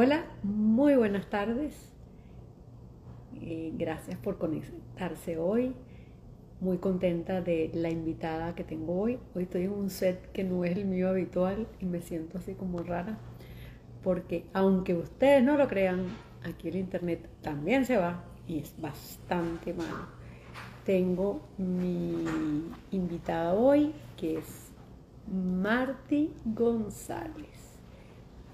Hola, muy buenas tardes. Eh, gracias por conectarse hoy. Muy contenta de la invitada que tengo hoy. Hoy estoy en un set que no es el mío habitual y me siento así como rara porque aunque ustedes no lo crean, aquí el internet también se va y es bastante malo. Tengo mi invitada hoy que es Marti González.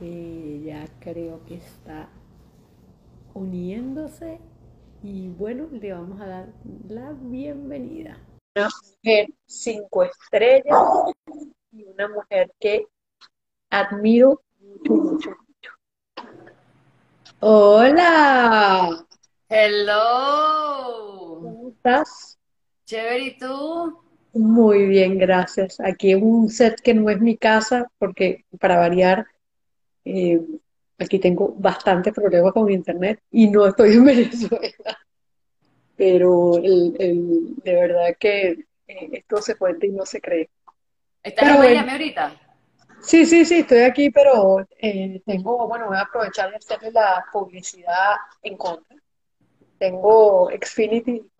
Ella creo que está uniéndose y bueno, le vamos a dar la bienvenida. Una mujer cinco estrellas y una mujer que admiro mucho, mucho, mucho. Hola. Hello. ¿Cómo estás? Chévere, ¿y tú? Muy bien, gracias. Aquí en un set que no es mi casa, porque para variar, eh, aquí tengo bastante problemas con internet y no estoy en Venezuela. Pero el, el- de verdad que eh, esto se cuenta y no se cree. ¿Estás en Miami ahorita? sí, sí, sí, estoy aquí, pero eh, tengo, bueno, voy a aprovechar de hacerle la publicidad en contra. Tengo Xfinity,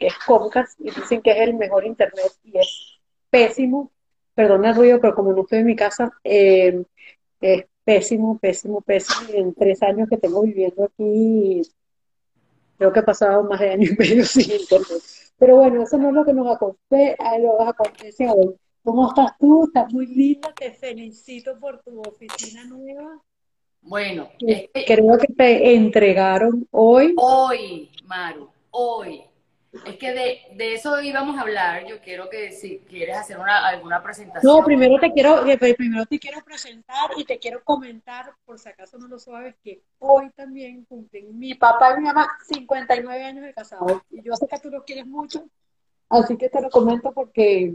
que es Comcast, y dicen que es el mejor internet y es pésimo. Perdona el ruido, pero como no estoy en mi casa, eh, es pésimo, pésimo, pésimo. En tres años que tengo viviendo aquí, creo que he pasado más de año y medio sin internet. Pero bueno, eso no es lo que nos acontece, nos acontece hoy. ¿Cómo estás tú? Estás muy linda, te felicito por tu oficina nueva. Bueno, Creo que te entregaron hoy. hoy, Maru, hoy, es que de, de eso íbamos a hablar. Yo quiero que si quieres hacer una, alguna No, presentación. primero te quiero, eh, pe- primero te quiero presentar y te quiero comentar, por si acaso no lo sabes, que hoy también cumplen mi papá y mi mamá 59 años de casados. Y yo sé que tú los quieres mucho, así que te lo comento porque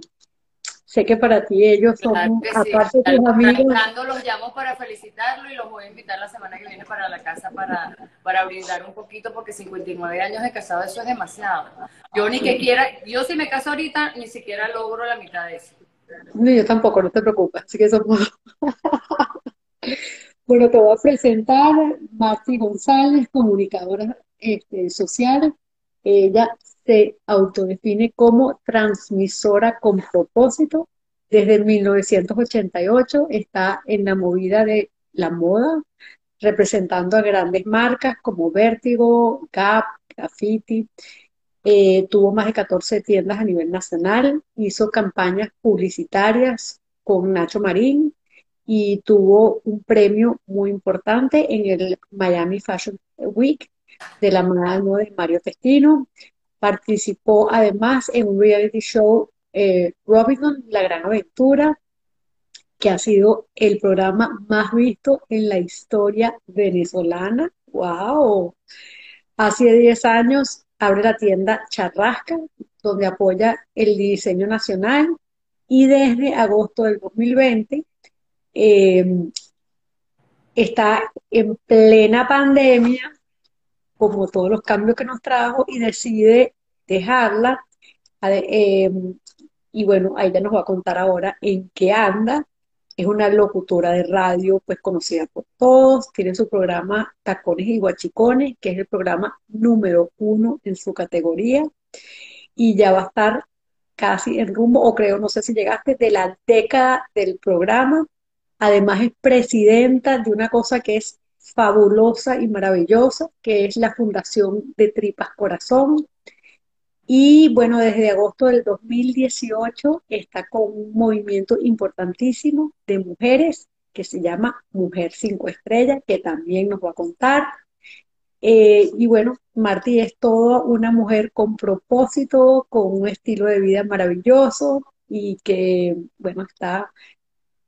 sé que para ti ellos Claro son, que sí. aparte de tus amigos, los llamo para felicitarlo y los voy a invitar la semana que viene para la casa para, para brindar un poquito porque 59 años de casado eso es demasiado. Yo ni que quiera, yo si me caso ahorita ni siquiera logro la mitad de eso. no, yo tampoco, no te preocupes, así que somos... Bueno, te voy a presentar Marti González, comunicadora este, social. Ella se autodefine como transmisora con propósito. Desde 1988 está en la movida de la moda, representando a grandes marcas como Vértigo, Gap, Graffiti. Eh, tuvo más de 14 tiendas a nivel nacional, hizo campañas publicitarias con Nacho Marín y tuvo un premio muy importante en el Miami Fashion Week de la mano de Mario Testino. Participó además en un reality show, eh, Robinson, La Gran Aventura, que ha sido el programa más visto en la historia venezolana. ¡Wow! Hace 10 años abre la tienda Charrasca, donde apoya el diseño nacional y desde agosto del 2020 eh, está en plena pandemia, como todos los cambios que nos trajo, y decide dejarla. eh, y bueno, ella nos va a contar ahora en qué anda. Es una locutora de radio, pues conocida por todos. Tiene su programa Tacones y Guachicones, que es el programa número uno en su categoría. Y ya va a estar casi en rumbo, o creo, no sé si llegaste, de la década del programa. Además es presidenta de una cosa que es fabulosa y maravillosa, que es la Fundación de Tripas Corazón. Y bueno, desde agosto del 2018 está con un movimiento importantísimo de mujeres que se llama Mujer Cinco Estrellas, que también nos va a contar. Eh, y bueno, Martí es toda una mujer con propósito, con un estilo de vida maravilloso y que, bueno, está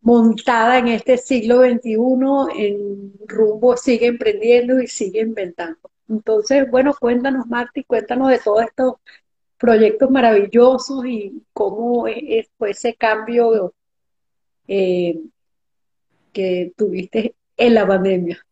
montada en este siglo XXI, en rumbo, sigue emprendiendo y sigue inventando. Entonces, bueno, cuéntanos, Martí, cuéntanos de todos estos proyectos maravillosos y cómo es- fue ese cambio eh, que tuviste en la pandemia.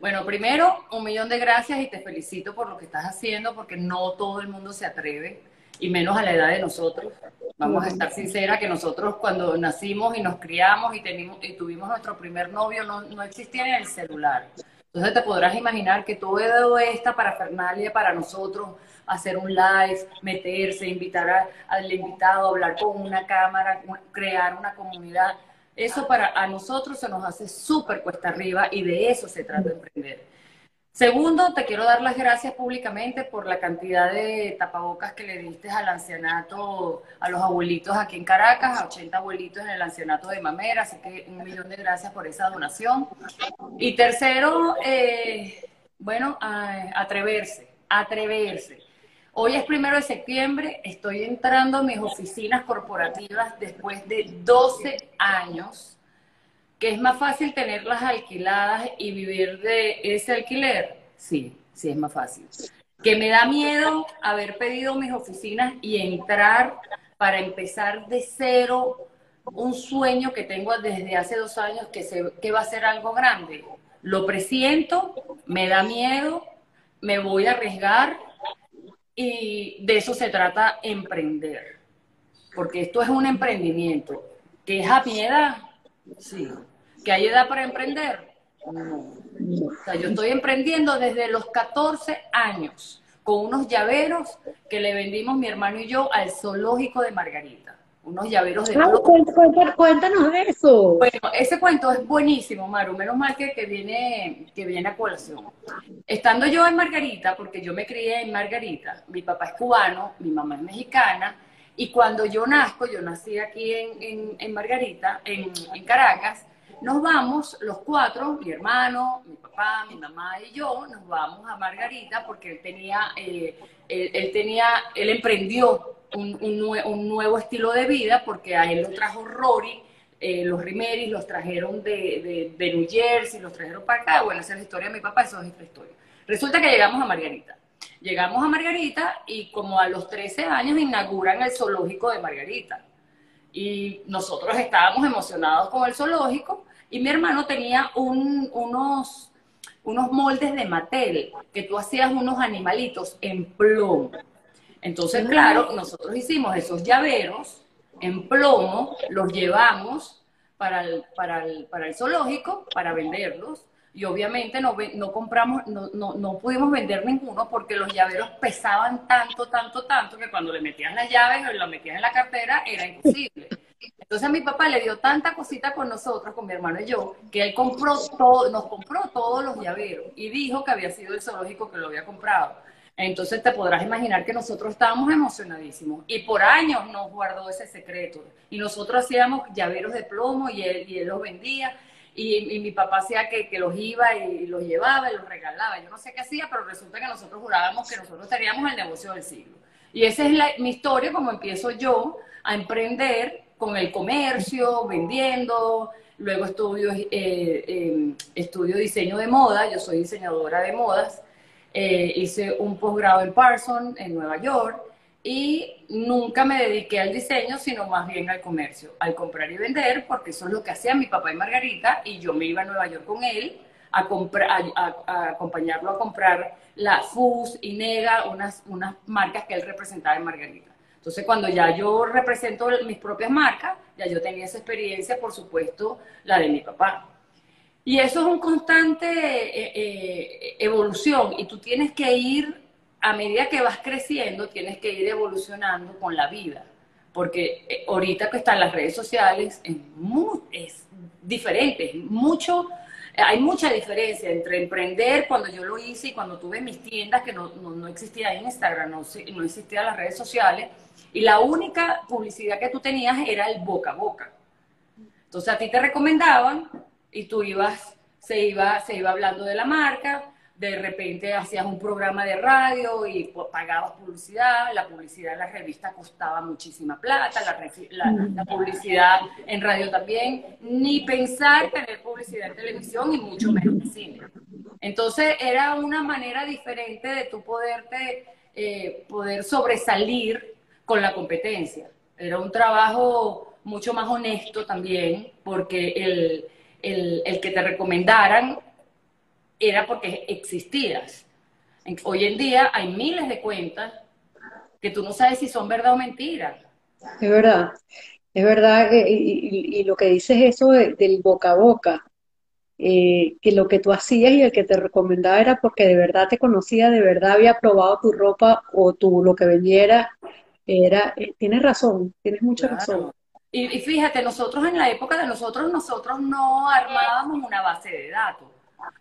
Bueno, primero, un millón de gracias y te felicito por lo que estás haciendo, porque no todo el mundo se atreve. Y menos a la edad de nosotros. Vamos a estar sinceras que nosotros cuando nacimos y nos criamos y, tenimos, y tuvimos nuestro primer novio no, no existía en el celular. Entonces te podrás imaginar que todo esta parafernalia para nosotros, hacer un live, meterse, invitar al invitado, hablar con una cámara, crear una comunidad, eso para a nosotros se nos hace súper cuesta arriba y de eso se trata de emprender. Segundo, te quiero dar las gracias públicamente por la cantidad de tapabocas que le diste al ancianato, a los abuelitos aquí en Caracas, a 80 abuelitos en el ancianato de Mamera, así que un millón de gracias por esa donación. Y tercero, eh, bueno, atreverse, atreverse. Hoy es primero de septiembre, estoy entrando a mis oficinas corporativas después de 12 años ¿Que es más fácil tenerlas alquiladas y vivir de ese alquiler? Sí, sí es más fácil. Que me da miedo haber pedido mis oficinas y entrar para empezar de cero un sueño que tengo desde hace dos años que, se, que va a ser algo grande. Lo presiento, me da miedo, me voy a arriesgar y de eso se trata emprender. Porque esto es un emprendimiento. ¿Que es a piedad? Sí. ¿Que hay edad para emprender? No. O sea, yo estoy emprendiendo desde los 14 años con unos llaveros que le vendimos mi hermano y yo al zoológico de Margarita. Unos llaveros de... Cuéntanos, cuéntanos de eso. Bueno, ese cuento es buenísimo, Maru. Menos mal que, que, viene, que viene a colación. Estando yo en Margarita, porque yo me crié en Margarita, mi papá es cubano, mi mamá es mexicana, y cuando yo nazco, yo nací aquí en, en, en Margarita, en, en Caracas, nos vamos los cuatro, mi hermano, mi papá, mi mamá y yo, nos vamos a Margarita porque él tenía, eh, él, tenía, él emprendió un, un, nuevo estilo de vida porque a él lo trajo Rory, eh, los Rimeris los trajeron de, de, New Jersey, los trajeron para acá, bueno, esa es la historia de mi papá, eso es esta historia. Resulta que llegamos a Margarita. Llegamos a Margarita y como a los 13 años inauguran el zoológico de Margarita. Y nosotros estábamos emocionados con el zoológico y mi hermano tenía unos, unos moldes de Mattel, que tú hacías unos animalitos en plomo. Entonces, claro, nosotros hicimos esos llaveros en plomo, los llevamos para el, para el, para el zoológico para venderlos. Y obviamente no, no compramos, no, no, no, pudimos vender ninguno porque los llaveros pesaban tanto, tanto, tanto que cuando le metías las llaves o las metías en la cartera era imposible. Entonces a mi papá le dio tanta cosita con nosotros, con mi hermano y yo, que él compró todo, nos compró todos los llaveros y dijo que había sido el zoológico que lo había comprado. Entonces te podrás imaginar que nosotros estábamos emocionadísimos y por años nos guardó ese secreto. Y nosotros hacíamos llaveros de plomo y él, y él los vendía. Y, mi papá hacía que, que, los iba y los llevaba y los regalaba. Yo no sé qué hacía, pero resulta que nosotros jurábamos que nosotros teníamos el negocio del siglo. Y esa es mi historia, como empiezo yo a emprender con el comercio, vendiendo, luego estudio, eh, em, estudio diseño de moda, yo soy diseñadora de modas, eh, hice un posgrado en Parsons, en Nueva York, y nunca me dediqué al diseño, sino más bien al comercio, al comprar y vender, porque eso es lo que hacían mi papá y Margarita, y yo me iba a Nueva York con él a, a, acompañarlo a comprar la FUS y Nega, unas, unas marcas que él representaba en Margarita. Entonces, cuando ya yo represento mis propias marcas, ya yo tenía esa experiencia, por supuesto, la de mi papá. Y eso es un constante eh, eh, evolución y tú tienes que ir, a medida que vas creciendo, tienes que ir evolucionando con la vida. Porque eh, ahorita que están las redes sociales es, muy, es diferente, mucho hay mucha diferencia entre emprender cuando yo lo hice y cuando tuve mis tiendas, que no, no, existía Instagram, no, no existían las redes sociales, y la única publicidad que tú tenías era el boca a boca. Entonces a ti te recomendaban y tú ibas, se iba, se iba hablando de la marca, de repente hacías un programa de radio y pagabas publicidad, la publicidad en la revista costaba muchísima plata, la, la, publicidad en radio también, ni pensar tener publicidad en televisión y mucho menos en cine. Entonces era una manera diferente de tú poderte, eh, poder sobresalir con la competencia. Era un trabajo mucho más honesto también, porque el, el, el que te recomendaran era porque existías. Hoy en día hay miles de cuentas que tú no sabes si son verdad o mentira. Es verdad, es verdad, y, y lo que dices eso de- del boca a boca, eh, que lo que tú hacías y el que te recomendaba era porque de verdad te conocía, de verdad había probado tu ropa o tu lo que vendiera, era, eh, tienes razón, tienes mucha razón. Y, y fíjate, nosotros en la época de nosotros, nosotros no armábamos una base de datos,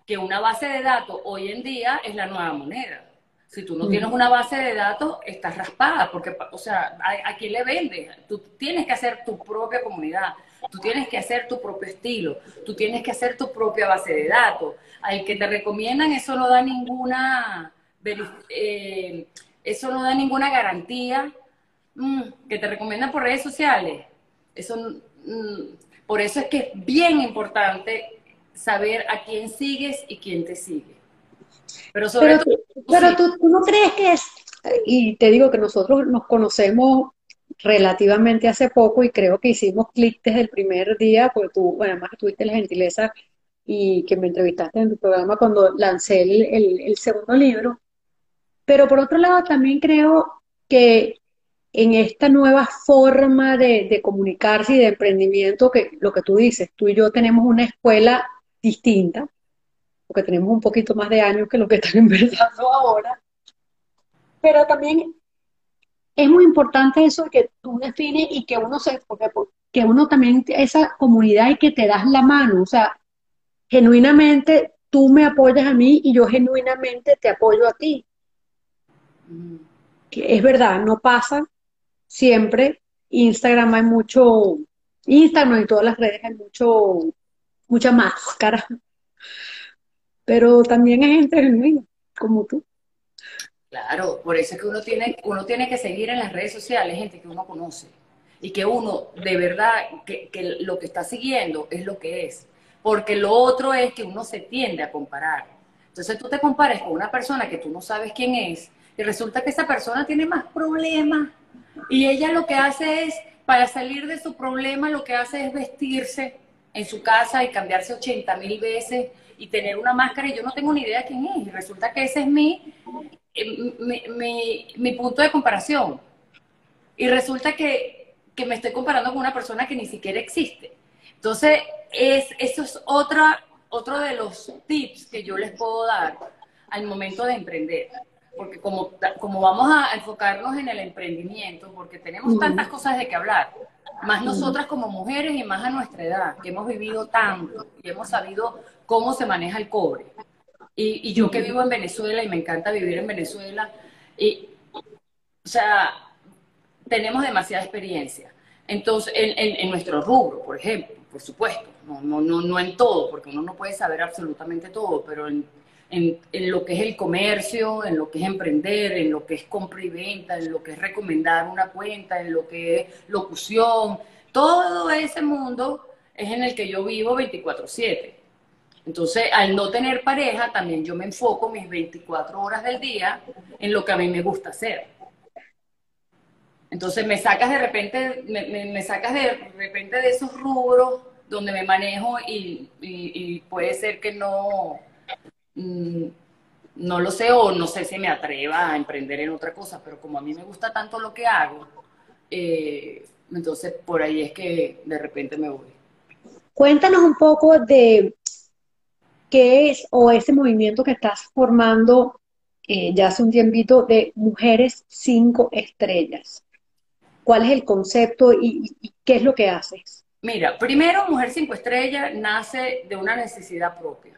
que una base de datos hoy en día es la nueva moneda. Si tú no tienes Mm. una base de datos, estás raspada, porque, o sea, ¿a, a quién le vendes? Tú tienes que hacer tu propia comunidad, tú tienes que hacer tu propio estilo, tú tienes que hacer tu propia base de datos. Al que te recomiendan, eso no da ninguna, eh, eso no da ninguna garantía mm, que te recomiendan por redes sociales. Eso, mm, por eso es que es bien importante saber a quién sigues y quién te sigue. Pero sobre Pero, todo, tú- pero sí, tú, tú no crees que es, y te digo que nosotros nos conocemos relativamente hace poco y creo que hicimos clic desde el primer día, porque tú, bueno, además tuviste la gentileza y que me entrevistaste en tu programa cuando lancé el, el- el segundo libro, pero por otro lado también creo que en esta nueva forma de, de comunicarse y de emprendimiento, que lo que tú dices, tú y yo tenemos una escuela distinta, porque tenemos un poquito más de años que lo que están empezando ahora, pero también es muy importante eso que tú defines y que uno se, porque, que uno también, esa comunidad y que te das la mano, o sea, genuinamente tú me apoyas a mí y yo genuinamente te apoyo a ti. es verdad, no pasa siempre. Instagram hay mucho, Instagram y todas las redes hay mucho, mucha máscara, pero también hay gente genuina, como tú. claro, por eso es que uno tiene, uno tiene que seguir en las redes sociales gente que uno conoce y que uno de verdad, que, que lo que está siguiendo es lo que es. Porque lo otro es que uno se tiende a comparar. Entonces tú te compares con una persona que tú no sabes quién es y resulta que esa persona tiene más problemas y ella lo que hace es, para salir de su problema, lo que hace es vestirse en su casa y cambiarse 80 mil veces y tener una máscara y yo no tengo ni idea quién es. Y resulta que ese es mi, eh, mi, mi- mi punto de comparación. Y resulta que, que me estoy comparando con una persona que ni siquiera existe. Entonces, es, eso es otra, otro de los tips que yo les puedo dar al momento de emprender. Porque como, como vamos a enfocarnos en el emprendimiento, porque tenemos tantas cosas de que hablar, más nosotras como mujeres y más a nuestra edad, que hemos vivido tanto y hemos sabido cómo se maneja el cobre. Y, yo que vivo en Venezuela y me encanta vivir en Venezuela, y, o sea, tenemos demasiada experiencia. Entonces, en, en- en nuestro rubro, por ejemplo, por supuesto, no, no, no, no en todo, porque uno no puede saber absolutamente todo, pero en, en- lo que es el comercio, en lo que es emprender, en lo que es compra y venta, en lo que es recomendar una cuenta, en lo que es locución, todo ese mundo es en el que yo vivo 24/7. Entonces, al no tener pareja, también yo me enfoco mis 24 horas del día en lo que a mí me gusta hacer. Entonces me sacas de repente, me, me- sacas de repente de esos rubros donde me manejo y, puede ser que no, no lo sé o no sé si me atreva a emprender en otra cosa, pero como a mí me gusta tanto lo que hago, eh, entonces por ahí es que de repente me voy. Cuéntanos un poco de qué es o ese movimiento que estás formando eh, ya hace un tiempito de Mujeres Cinco Estrellas. ¿Cuál es el concepto y, y- y qué es lo que haces? Mira, primero Mujer Cinco Estrellas nace de una necesidad propia.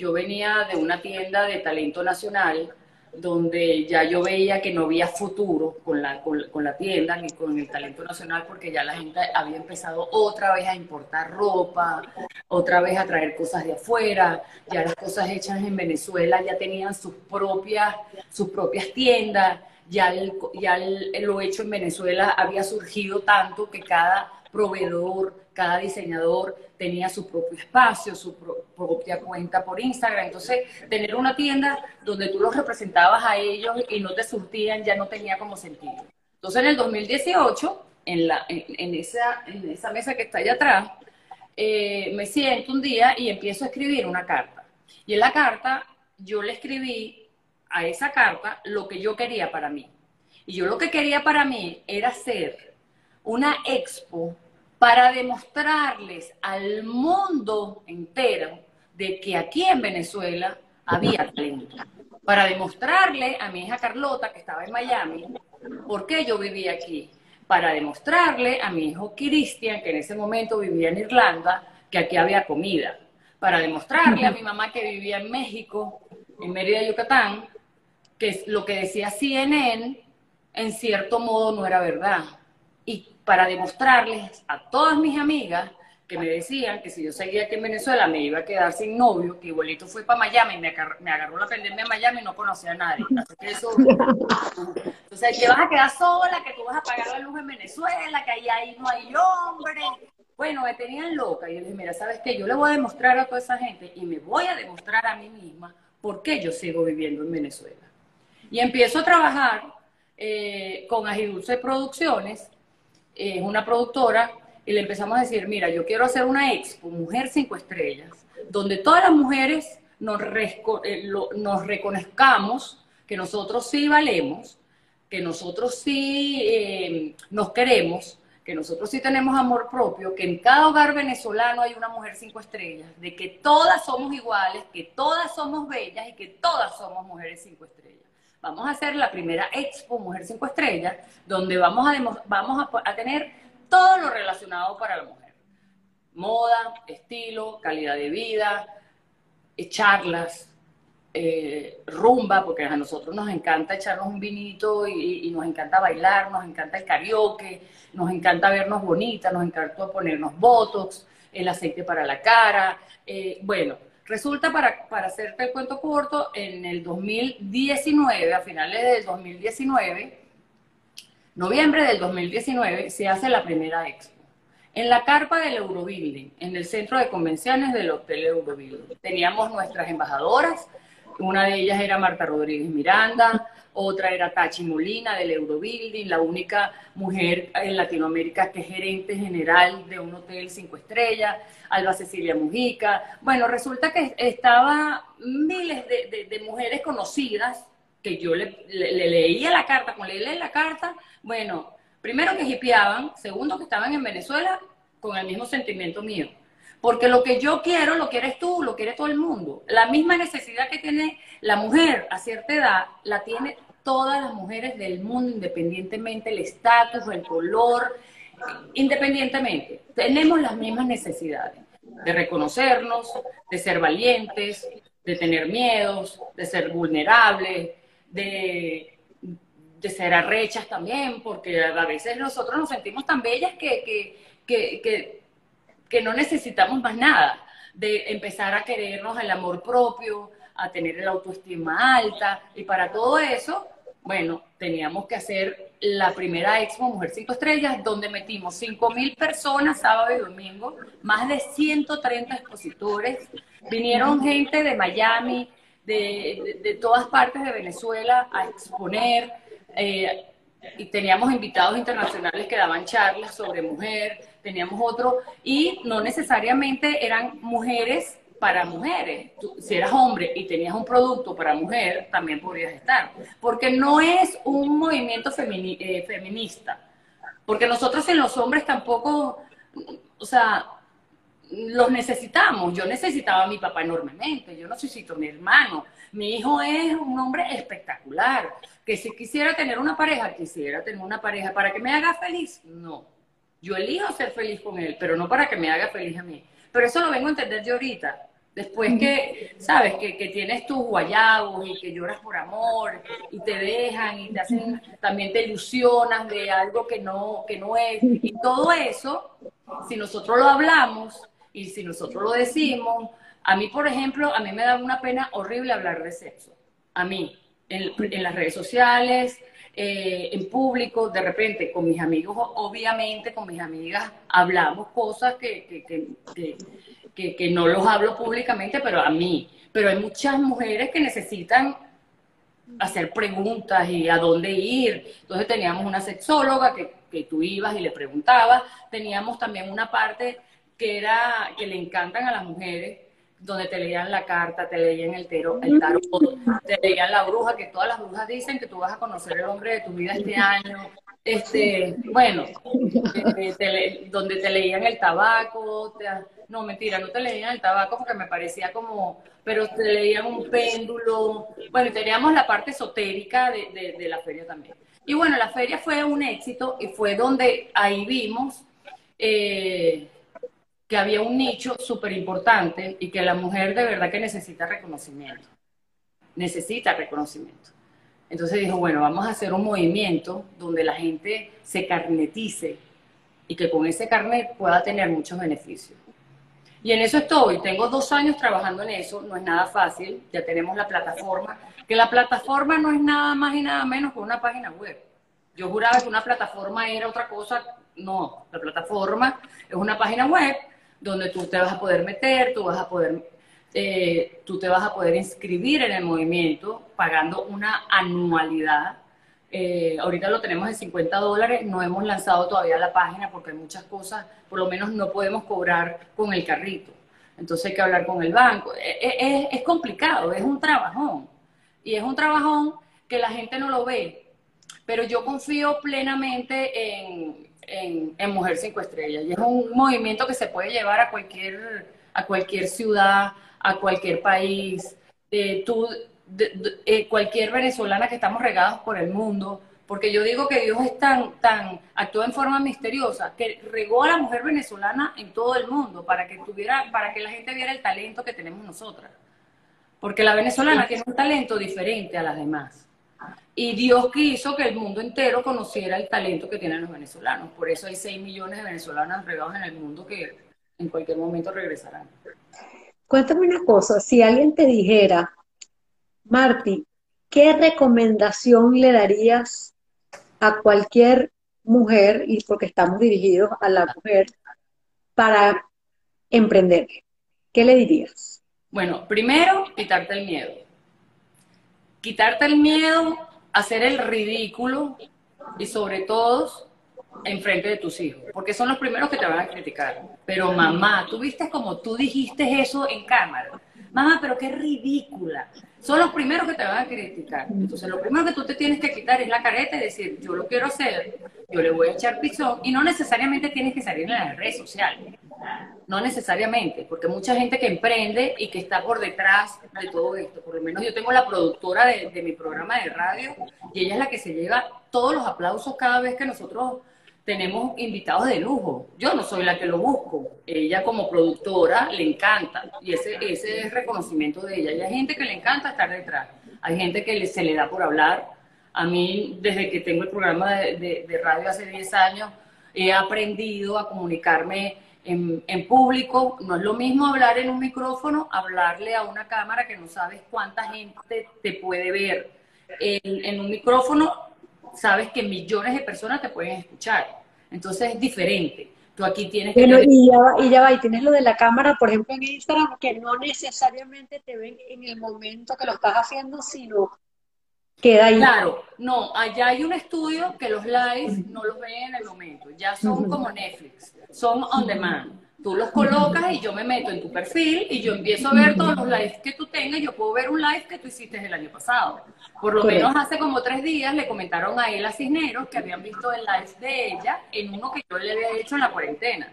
Yo venía de una tienda de talento nacional donde ya yo veía que no había futuro con la, con, con la tienda ni con el talento nacional porque ya la gente había empezado otra vez a importar ropa, otra vez a traer cosas de afuera, ya las cosas hechas en Venezuela ya tenían sus propias, sus propias tiendas, ya, el- ya lo hecho en Venezuela había surgido tanto que cada proveedor, cada diseñador tenía su propio espacio, su pro- propia cuenta por Instagram. Entonces, tener una tienda donde tú los representabas a ellos y no te surtían ya no tenía como sentido. Entonces, en el 2018, en, la, en, esa, en esa mesa que está allá atrás, eh, me siento un día y empiezo a escribir una carta. Y en la carta yo le escribí a esa carta lo que yo quería para mí. Y yo lo que quería para mí era hacer una expo para demostrarles al mundo entero de que aquí en Venezuela había talento. Para demostrarle a mi hija Carlota, que estaba en Miami, por qué yo vivía aquí. Para demostrarle a mi hijo Cristian, que en ese momento vivía en Irlanda, que aquí había comida. Para demostrarle a mi mamá que vivía en México, en Mérida, Yucatán, que lo que decía CNN en cierto modo no era verdad. Y para demostrarles a todas mis amigas que me decían que si yo seguía aquí en Venezuela me iba a quedar sin novio, que igualito fue para Miami, me agarró, me agarró la pandemia en Miami y no conocía a nadie. Así que eso, entonces, que vas a quedar sola, que tú vas a pagar la luz en Venezuela, que ahí, ahí no hay hombre. Bueno, me tenían loca y yo dije, mira, ¿sabes qué? Yo le voy a demostrar a toda esa gente y me voy a demostrar a mí misma por qué yo sigo viviendo en Venezuela. Y empiezo a trabajar eh, con Agidulce Producciones, es eh, una productora y le empezamos a decir, mira, yo quiero hacer una expo, Mujer Cinco Estrellas, donde todas las mujeres nos, eh, nos reconozcamos que nosotros sí valemos, que nosotros sí eh, nos queremos, que nosotros sí tenemos amor propio, que en cada hogar venezolano hay una mujer cinco estrellas, de que todas somos iguales, que todas somos bellas y que todas somos mujeres cinco estrellas. Vamos a hacer la primera expo Mujer cinco estrellas, donde vamos a, vamos a tener todo lo relacionado para la mujer. Moda, estilo, calidad de vida, eh, charlas, eh, rumba, porque a nosotros nos encanta echarnos un vinito y, nos encanta bailar, nos encanta el karaoke, nos encanta vernos bonitas, nos encanta ponernos botox, el aceite para la cara. Eh, bueno, resulta para, para hacerte el cuento corto, en el 2019, a finales del 2019, noviembre del 2019 se hace la primera expo. En la carpa del Eurobuilding, en el centro de convenciones del Hotel Eurobuilding. Teníamos nuestras embajadoras, una de ellas era Marta Rodríguez Miranda, otra era Tachi Molina del Eurobuilding, la única mujer en Latinoamérica que es gerente general de un hotel cinco estrellas, Alba Cecilia Mujica. Bueno, resulta que estaba miles de, mujeres conocidas que yo le, leía la carta, con leí la carta, bueno, primero que hipeaban, segundo que estaban en Venezuela con el mismo sentimiento mío. Porque lo que yo quiero, lo quieres tú, lo quiere todo el mundo. La misma necesidad que tiene la mujer a cierta edad, la tiene todas las mujeres del mundo, independientemente el estatus, el color, independientemente. Tenemos las mismas necesidades de reconocernos, de ser valientes, de tener miedos, de ser vulnerables, de de ser arrechas también, porque a veces nosotros nos sentimos tan bellas que, que, que, no necesitamos más nada, de empezar a querernos el amor propio, a tener el autoestima alta, y para todo eso, bueno, teníamos que hacer la primera Expo Mujer Cinco Estrellas, donde metimos 5 mil personas sábado y domingo, más de 130 expositores, vinieron gente de Miami, de, de todas partes de Venezuela a exponer, eh, y teníamos invitados internacionales que daban charlas sobre mujer, teníamos otro, y no necesariamente eran mujeres para mujeres. si eras hombre y tenías un producto para mujer, también podrías estar. Porque no es un movimiento eh, feminista. Porque nosotros en los hombres tampoco, o sea, los necesitamos. Yo necesitaba a mi papá enormemente, yo necesito a mi hermano. Mi hijo es un hombre espectacular, que si quisiera tener una pareja, quisiera tener una pareja para que me haga feliz. No, yo elijo ser feliz con él, pero no para que me haga feliz a mí. Pero eso lo vengo a entender yo ahorita. Después que, sabes, que, que, tienes tus guayabos y que lloras por amor y te dejan y te hacen, también te ilusionas de algo que no, que no es. Y todo eso, si nosotros lo hablamos y si nosotros lo decimos, a mí, por ejemplo, a mí me da una pena horrible hablar de sexo. A mí, en, las redes sociales, eh, en público, de repente con mis amigos, obviamente con mis amigas hablamos cosas que, que, que, no los hablo públicamente, pero a mí. Pero hay muchas mujeres que necesitan hacer preguntas y a dónde ir. Entonces teníamos una sexóloga que, que tú ibas y le preguntabas. Teníamos también una parte que era que le encantan a las mujeres donde te leían la carta, te leían el, tero, el tarot, te leían la bruja, que todas las brujas dicen que tú vas a conocer el hombre de tu vida este año. Este, bueno, eh, donde te leían el tabaco, no, mentira, no te leían el tabaco porque me parecía como, pero te leían un péndulo. Bueno, teníamos la parte esotérica de, de la feria también. Y bueno, la feria fue un éxito y fue donde ahí vimos eh, que había un nicho súper importante y que la mujer de verdad que necesita reconocimiento. Necesita reconocimiento. Entonces dijo, bueno, vamos a hacer un movimiento donde la gente se carnetice y que con ese carnet pueda tener muchos beneficios. Y en eso estoy, tengo dos años trabajando en eso, no es nada fácil, ya tenemos la plataforma, que la plataforma no es nada más y nada menos que una página web. Yo juraba que una plataforma era otra cosa, no, la plataforma es una página web donde tú te vas a poder meter, tú vas a poder, eh, tú te vas a poder inscribir en el movimiento pagando una anualidad. Eh, ahorita lo tenemos en 50 dólares, no hemos lanzado todavía la página porque hay muchas cosas, por lo menos no podemos cobrar con el carrito. Entonces hay que hablar con el banco. Es, es complicado, es un trabajón. Y es un trabajón que la gente no lo ve. Pero yo confío plenamente en, en, Mujer Cinco Estrellas. Y es un movimiento que se puede llevar a cualquier, a cualquier ciudad, a cualquier país. Eh, tú, eh, cualquier venezolana que estamos regados por el mundo, porque yo digo que Dios es tan, tan, actúa en forma misteriosa, que regó a la mujer venezolana en todo el mundo para que tuviera, para que la gente viera el talento que tenemos nosotras. Porque la venezolana tiene un talento diferente a las demás. Y Dios quiso que el mundo entero conociera el talento que tienen los venezolanos. Por eso hay 6 millones de venezolanas regados en el mundo que en cualquier momento regresarán. Cuéntame una cosa, si alguien te dijera, Marti, ¿qué recomendación le darías a cualquier mujer, y porque estamos dirigidos a la mujer, para emprender? ¿Qué le dirías? Bueno, primero, quitarte el miedo. Quitarte el miedo hacer el ridículo y sobre todo enfrente de tus hijos, porque son los primeros que te van a criticar. Pero mamá, tú viste como tú dijiste eso en cámara. Mamá, pero qué ridícula. Son los primeros que te van a criticar. Entonces, lo primero que tú te tienes que quitar es la careta y decir, yo lo quiero hacer, yo le voy a echar pisón, y no necesariamente tienes que salir en las redes sociales. No necesariamente, porque mucha gente que emprende y que está por detrás de todo esto. Por lo menos yo tengo la productora de mi programa de radio y ella es la que se lleva todos los aplausos cada vez que nosotros tenemos invitados de lujo. Yo no soy la que lo busco. Ella como productora le encanta y ese, ese es reconocimiento de ella. Y hay gente que le encanta estar detrás. Hay gente que se le da por hablar. A mí, desde que tengo el programa de, de, radio hace 10 años, he aprendido a comunicarme en, en, público. No es lo mismo hablar en un micrófono, hablarle a una cámara que no sabes cuánta gente te puede ver. En, en un micrófono sabes que millones de personas te pueden escuchar. Entonces es diferente. Tú aquí tienes que... y, ya va, y ya va, y tienes lo de la cámara, por ejemplo, en Instagram, que no necesariamente te ven en el momento que lo estás haciendo, sino queda ahí. Claro, no, allá hay un estudio que los lives no los ven en el momento, ya son como Netflix, son on demand. Tú los colocas y yo me meto en tu perfil y yo empiezo a ver todos los lives que tú tengas. Yo puedo ver un live que tú hiciste el año pasado. Por lo menos hace como tres días le comentaron a él a Cisneros que habían visto el live de ella en uno que yo le había hecho en la cuarentena.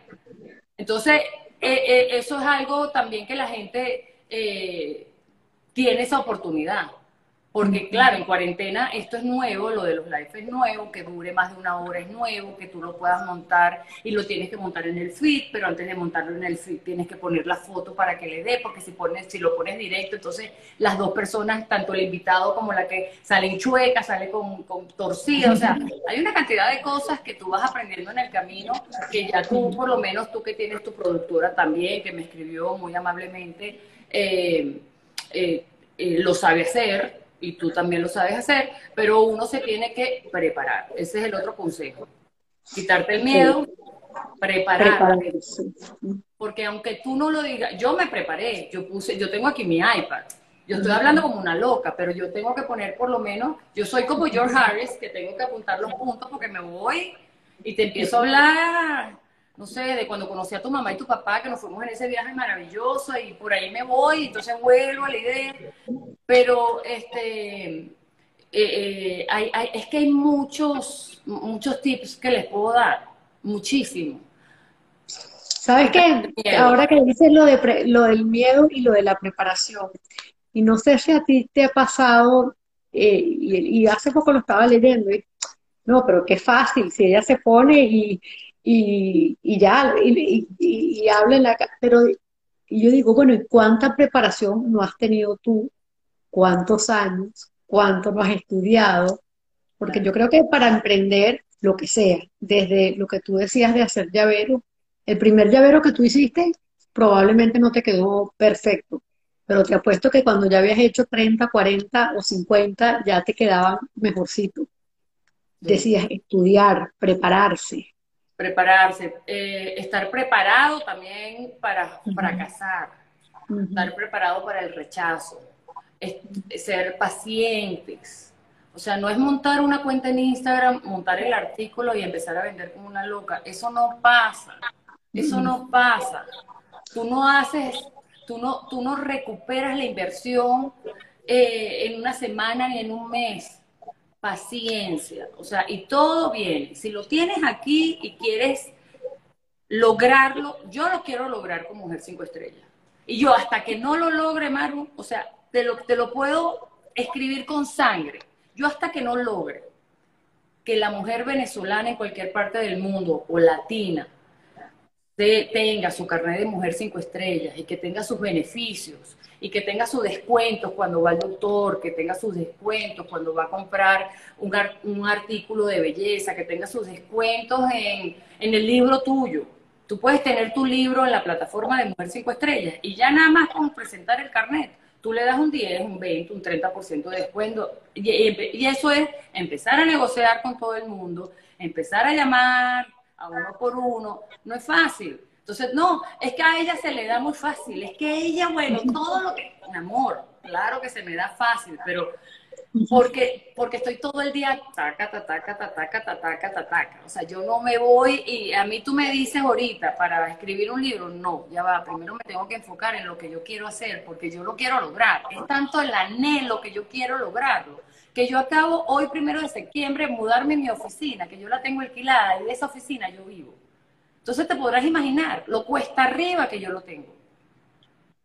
Entonces, eh, eh, eso es algo también que la gente eh, tiene esa oportunidad. Porque claro, en cuarentena esto es nuevo, lo de los live es nuevo, que dure más de una hora es nuevo, que tú lo puedas montar y lo tienes que montar en el feed, pero antes de montarlo en el feed tienes que poner la foto para que le dé, porque si pones, si lo pones directo, entonces las dos personas, tanto el invitado como la que salen chueca, sale con, con torcida, o sea, hay una cantidad de cosas que tú vas aprendiendo en el camino, que ya tú, por lo menos tú que tienes tu productora también, que me escribió muy amablemente, eh, eh, eh, lo sabe hacer y tú también lo sabes hacer, pero uno se tiene que preparar. Ese es el otro consejo. Quitarte el miedo, prepararte. Porque aunque tú no lo digas, yo me preparé, yo puse, yo tengo aquí mi iPad. Yo estoy hablando como una loca, pero yo tengo que poner por lo menos, yo soy como George Harris, que tengo que apuntar los puntos porque me voy y te empiezo a hablar no sé, de cuando conocí a tu mamá y tu papá, que nos fuimos en ese viaje maravilloso y por ahí me voy, entonces vuelvo a la idea. Pero este, eh, eh, hay, es que hay muchos, muchos tips que les puedo dar, muchísimo. ¿Sabes qué? Ahora que dices lo, de lo del miedo y lo de la preparación, y no sé si a ti te ha pasado, eh, y, y, hace poco lo estaba leyendo, y, no, pero qué fácil, si ella se pone y, y, ya, y, habla en la pero yo digo, bueno, ¿y cuánta preparación no has tenido tú? ¿Cuántos años? ¿Cuánto no has estudiado? Porque yo creo que para emprender lo que sea, desde lo que tú decías de hacer llavero, el primer llavero que tú hiciste probablemente no te quedó perfecto, pero te apuesto que cuando ya habías hecho 30, 40 o 50 ya te quedaban mejorcito. Decías estudiar, prepararse, prepararse, eh, estar preparado también para fracasar, estar preparado para el rechazo, ser pacientes. O sea, no es montar una cuenta en Instagram, montar el artículo y empezar a vender como una loca. Eso no pasa. Eso no pasa. Tú no haces, tú no, tú no recuperas la inversión eh, en una semana ni en un mes paciencia, o sea, y todo bien. Si lo tienes aquí y quieres lograrlo, yo lo quiero lograr como mujer cinco estrellas. Y yo hasta que no lo logre, Maru, o sea, te lo, te lo puedo escribir con sangre. Yo hasta que no logre que la mujer venezolana en cualquier parte del mundo o latina tenga su carnet de mujer cinco estrellas y que tenga sus beneficios y que tenga sus descuentos cuando va al doctor, que tenga sus descuentos cuando va a comprar un, un artículo de belleza, que tenga sus descuentos en, en, el libro tuyo. Tú puedes tener tu libro en la plataforma de Mujer 5 Estrellas y ya nada más con presentar el carnet, tú le das un 10, un 20, un 30% de descuento. Y, y eso es empezar a negociar con todo el mundo, empezar a llamar a uno por uno. No es fácil entonces, no, es que a ella se le da muy fácil, es que ella, bueno, todo lo que, amor, claro que se me da fácil, pero porque, porque estoy todo el día taca, taca, taca, taca, taca, O sea, yo no me voy y a mí tú me dices ahorita para escribir un libro, no, ya va, primero me tengo que enfocar en lo que yo quiero hacer, porque yo lo quiero lograr. Es tanto el anhelo que yo quiero lograrlo, que yo acabo hoy, primero de septiembre, mudarme en mi oficina, que yo la tengo alquilada y de esa oficina yo vivo. Entonces te podrás imaginar lo cuesta arriba que yo lo tengo.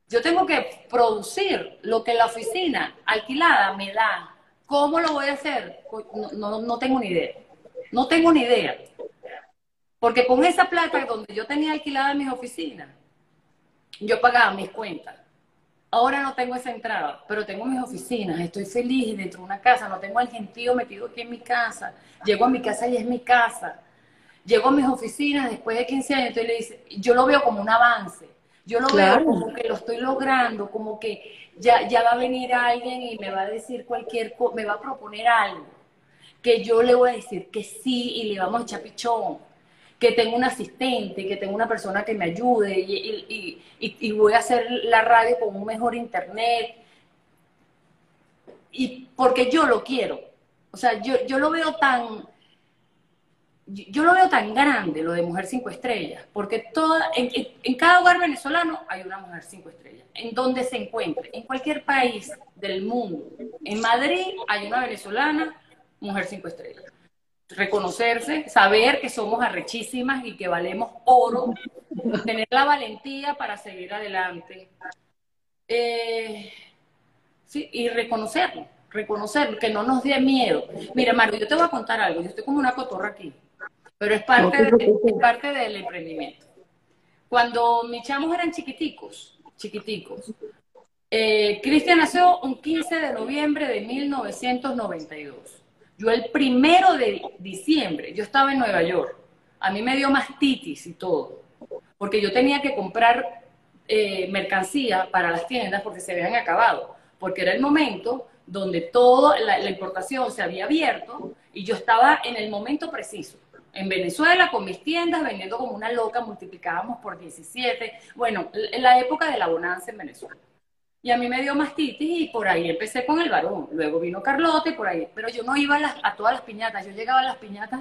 Yo tengo que producir lo que la oficina alquilada me da. ¿Cómo lo voy a hacer? No, no, tengo ni idea. No tengo ni idea. Porque con esa plata donde yo tenía alquilada mis oficinas, yo pagaba mis cuentas. Ahora no tengo esa entrada, pero tengo mis oficinas, estoy feliz dentro de una casa, no tengo al gentío metido aquí en mi casa. Llego a mi casa y es mi casa llego a mis oficinas después de 15 años, y le dice, yo lo veo como un avance, yo lo veo como que lo estoy logrando, como que ya, ya va a venir alguien y me va a decir cualquier cosa, me va a proponer algo, que yo le voy a decir que sí y le vamos a echar pichón, que tengo un asistente, que tengo una persona que me ayude y, y voy a hacer la radio con un mejor internet. Y porque yo lo quiero. O sea, yo, yo lo veo tan, yo lo veo tan grande lo de Mujer Cinco Estrellas, porque toda, en, cada hogar venezolano hay una Mujer Cinco Estrellas, en donde se encuentre, en cualquier país del mundo. En Madrid hay una venezolana, Mujer Cinco Estrellas. Reconocerse, saber que somos arrechísimas y que valemos oro, tener la valentía para seguir adelante. Eh, sí, y reconocerlo, reconocerlo, que no nos dé miedo. Mira, Mario, yo te voy a contar algo, yo estoy como una cotorra aquí pero es parte, de, parte del emprendimiento. Cuando mis chamos eran chiquiticos, chiquiticos, eh, Cristian nació un 15 de noviembre de 1992. Yo el primero de diciembre, yo estaba en Nueva York. A mí me dio mastitis y todo, porque yo tenía que comprar eh, mercancía para las tiendas porque se habían acabado, porque era el momento donde toda la importación se había abierto y yo estaba en el momento preciso en Venezuela con mis tiendas vendiendo como una loca, multiplicábamos por 17. Bueno, en la época de la bonanza en Venezuela. Y a mí me dio mastitis y por ahí empecé con el varón. Luego vino Carlota y por ahí. Pero yo no iba a, todas las piñatas. Yo llegaba a las piñatas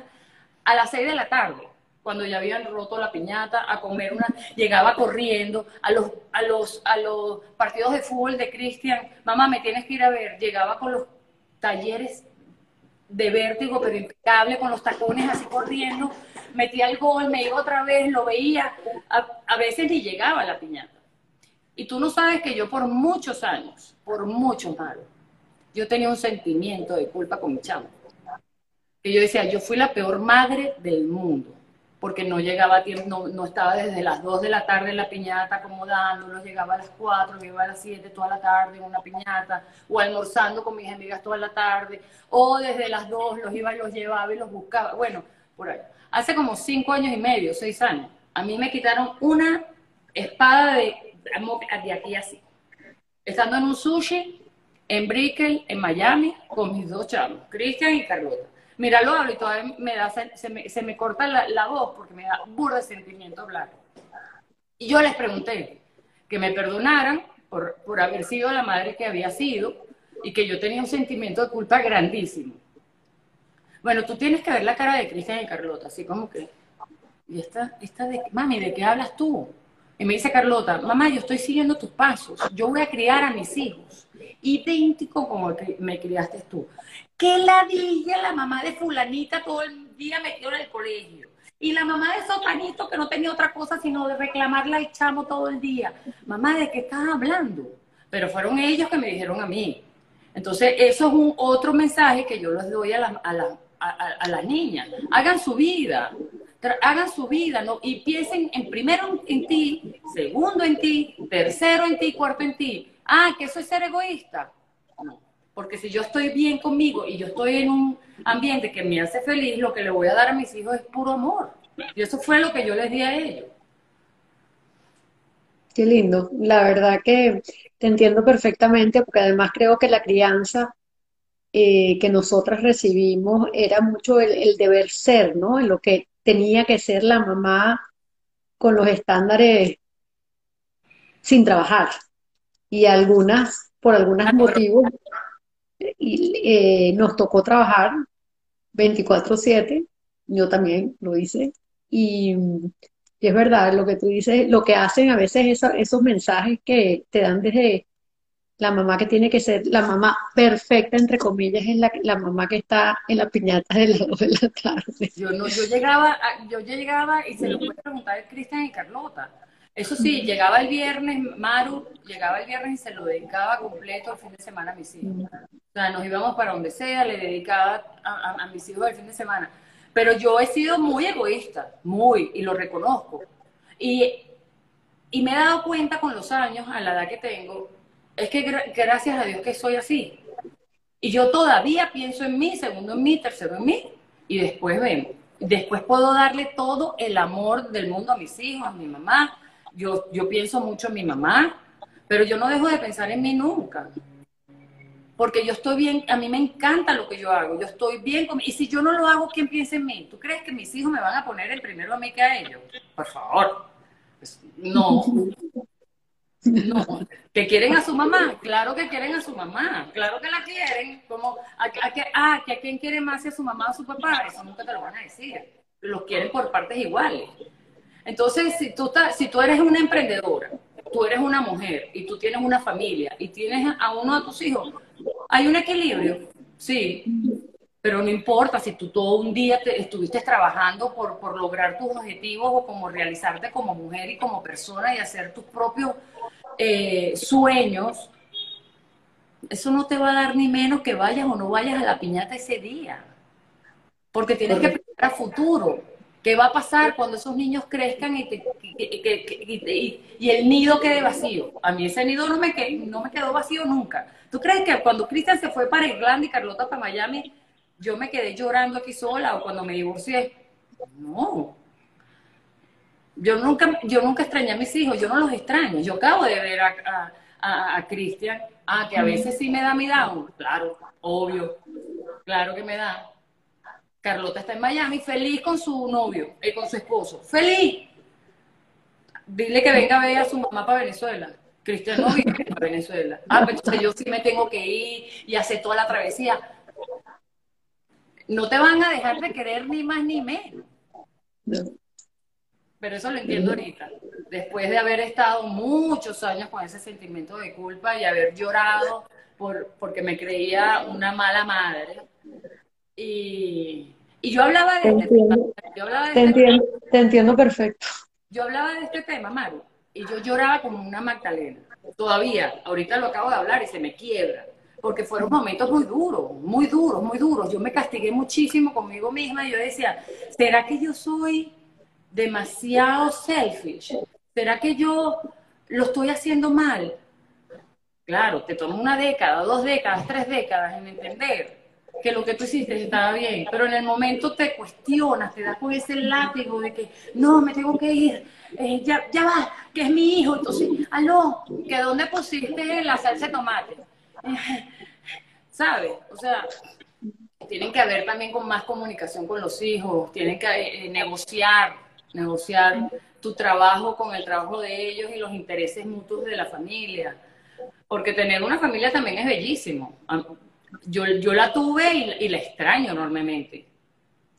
a las 6 de la tarde. cuando ya habían roto la piñata, a comer una, llegaba corriendo a los, a los, a los partidos de fútbol de Cristian, mamá, me tienes que ir a ver, llegaba con los talleres de vértigo, pero impecable, con los tacones así corriendo, metía el gol, me iba otra vez, lo veía, a, a veces ni llegaba a la piñata. Y tú no sabes que yo por muchos años, por muchos años, yo tenía un sentimiento de culpa con mi chamo. Que yo decía, yo fui la peor madre del mundo porque no llegaba a tiempo, no, no, estaba desde las 2 de la tarde en la piñata acomodándolos, llegaba a las 4, llegaba a las 7 toda la tarde en una piñata, o almorzando con mis amigas toda la tarde, o desde las 2 los iba y los llevaba y los buscaba, bueno, por ahí. Hace como 5 años y medio, 6 años, a mí me quitaron una espada de, de aquí así, estando en un sushi, en Brickell, en Miami, con mis dos chamos, Cristian y Carlota Mira, lo hablo y todavía me da, se, me, corta la, voz porque me da burro de sentimiento hablar. Y yo les pregunté que me perdonaran por, por haber sido la madre que había sido y que yo tenía un sentimiento de culpa grandísimo. Bueno, tú tienes que ver la cara de Cristian y Carlota, así como que, y esta, esta de, mami, ¿de qué hablas tú? Y me dice Carlota, mamá, yo estoy siguiendo tus pasos, yo voy a criar a mis hijos, idéntico como me criaste tú. ¿Qué ladilla la mamá de fulanita todo el día metió en el colegio? Y la mamá de sotanito que no tenía otra cosa sino de reclamarle al chamo todo el día. Mamá, ¿de qué estás hablando? Pero fueron ellos que me dijeron a mí. Entonces, eso es un otro mensaje que yo les doy a las a la, a, la niñas. Hagan su vida, hagan su vida, ¿no? Y piensen en primero en ti, segundo en ti, tercero en ti, cuarto en ti. Ah, que eso es ser egoísta. No. Porque si yo estoy bien conmigo y yo estoy en un ambiente que me hace feliz, lo que le voy a dar a mis hijos es puro amor. Y eso fue lo que yo les di a ellos. Qué lindo. La verdad que te entiendo perfectamente, porque además creo que la crianza eh, que nosotras recibimos era mucho el, el, deber ser, ¿no? En lo que tenía que ser la mamá con los estándares sin trabajar. Y algunas, por algunos motivos, y, eh, nos tocó trabajar 24/7, yo también lo hice, y, y, es verdad lo que tú dices, lo que hacen a veces esos mensajes que te dan desde la mamá que tiene que ser la mamá perfecta, entre comillas, es la, la mamá que está en la piñata de las 2 de la tarde. Yo, no, yo, llegaba, yo llegaba y se lo puede preguntar a Cristian y Carlota eso sí, llegaba el viernes, Maru llegaba el viernes y se lo dedicaba completo el fin de semana a mis hijos. O sea, nos íbamos para donde sea, le dedicaba a, mis hijos el fin de semana. Pero yo he sido muy egoísta, muy, y lo reconozco. Y, y me he dado cuenta con los años, a la edad que tengo, es que gracias a Dios que soy así. Y yo todavía pienso en mí, segundo en mí, tercero en mí, y después ven. Después puedo darle todo el amor del mundo a mis hijos, a mi mamá, yo, yo pienso mucho en mi mamá, pero yo no dejo de pensar en mí nunca. Porque yo estoy bien, a mí me encanta lo que yo hago, yo estoy bien con Y si yo no lo hago, ¿quién piensa en mí? ¿Tú crees que mis hijos me van a poner el primero a mí que a ellos? Por favor. Pues, no. No. ¿Que quieren a su mamá? Claro que quieren a su mamá. Claro que la quieren. Como, a, que, ah, que a quién quiere más, si a su mamá o a su papá. Eso nunca te lo van a decir. Los quieren por partes iguales. Entonces, si tú, si tú eres una emprendedora, tú eres una mujer y tú tienes una familia y tienes a uno de tus hijos, hay un equilibrio, sí, pero no importa si tú todo un día te estuviste trabajando por, por lograr tus objetivos o como realizarte como mujer y como persona y hacer tus propios eh, sueños, eso no te va a dar ni menos que vayas o no vayas a la piñata ese día. Porque tienes que pensar a futuro. ¿Qué va a pasar cuando esos niños crezcan y, y, el nido quede vacío? A mí ese nido no me, no me quedó vacío nunca. ¿Tú crees que cuando Cristian se fue para Irlanda y Carlota para Miami, yo me quedé llorando aquí sola o cuando me divorcié? No. Yo nunca, yo nunca extrañé a mis hijos, yo no los extraño. Yo acabo de ver a, a, a Cristian, ah, que a veces sí me da mi down. Claro, obvio, claro que me da Carlota está en Miami, feliz con su novio, eh, con su esposo. ¡Feliz! Dile que venga a ver a su mamá para Venezuela. Cristian no vive para Venezuela. Ah, pues yo sí me tengo que ir y hacer toda la travesía. No te van a dejar de querer ni más ni menos. pero eso lo entiendo ahorita. Después de haber estado muchos años con ese sentimiento de culpa y haber llorado por, porque me creía una mala madre. Y, y yo hablaba de este tema. Yo hablaba de te, este entiendo, te entiendo perfecto. Yo hablaba de este tema, Maru, y yo lloraba como una Magdalena. Todavía, ahorita lo acabo de hablar y se me quiebra, porque fueron momentos muy duros, muy duros, muy duros. Yo me castigué muchísimo conmigo misma y yo decía, ¿será que yo soy demasiado selfish? ¿Será que yo lo estoy haciendo mal? Claro, te toma una década, dos décadas, tres décadas en entender que lo que tú hiciste estaba bien, pero en el momento te cuestionas, te das con ese látigo de que no, me tengo que ir, eh, ya, ya va, que es mi hijo, entonces, aló, que dónde pusiste la salsa de tomate, ¿sabes? O sea, tienen que haber también con más comunicación con los hijos, tienen que eh, negociar, negociar tu trabajo con el trabajo de ellos y los intereses mutuos de la familia, porque tener una familia también es bellísimo yo, yo la tuve y, la extraño enormemente.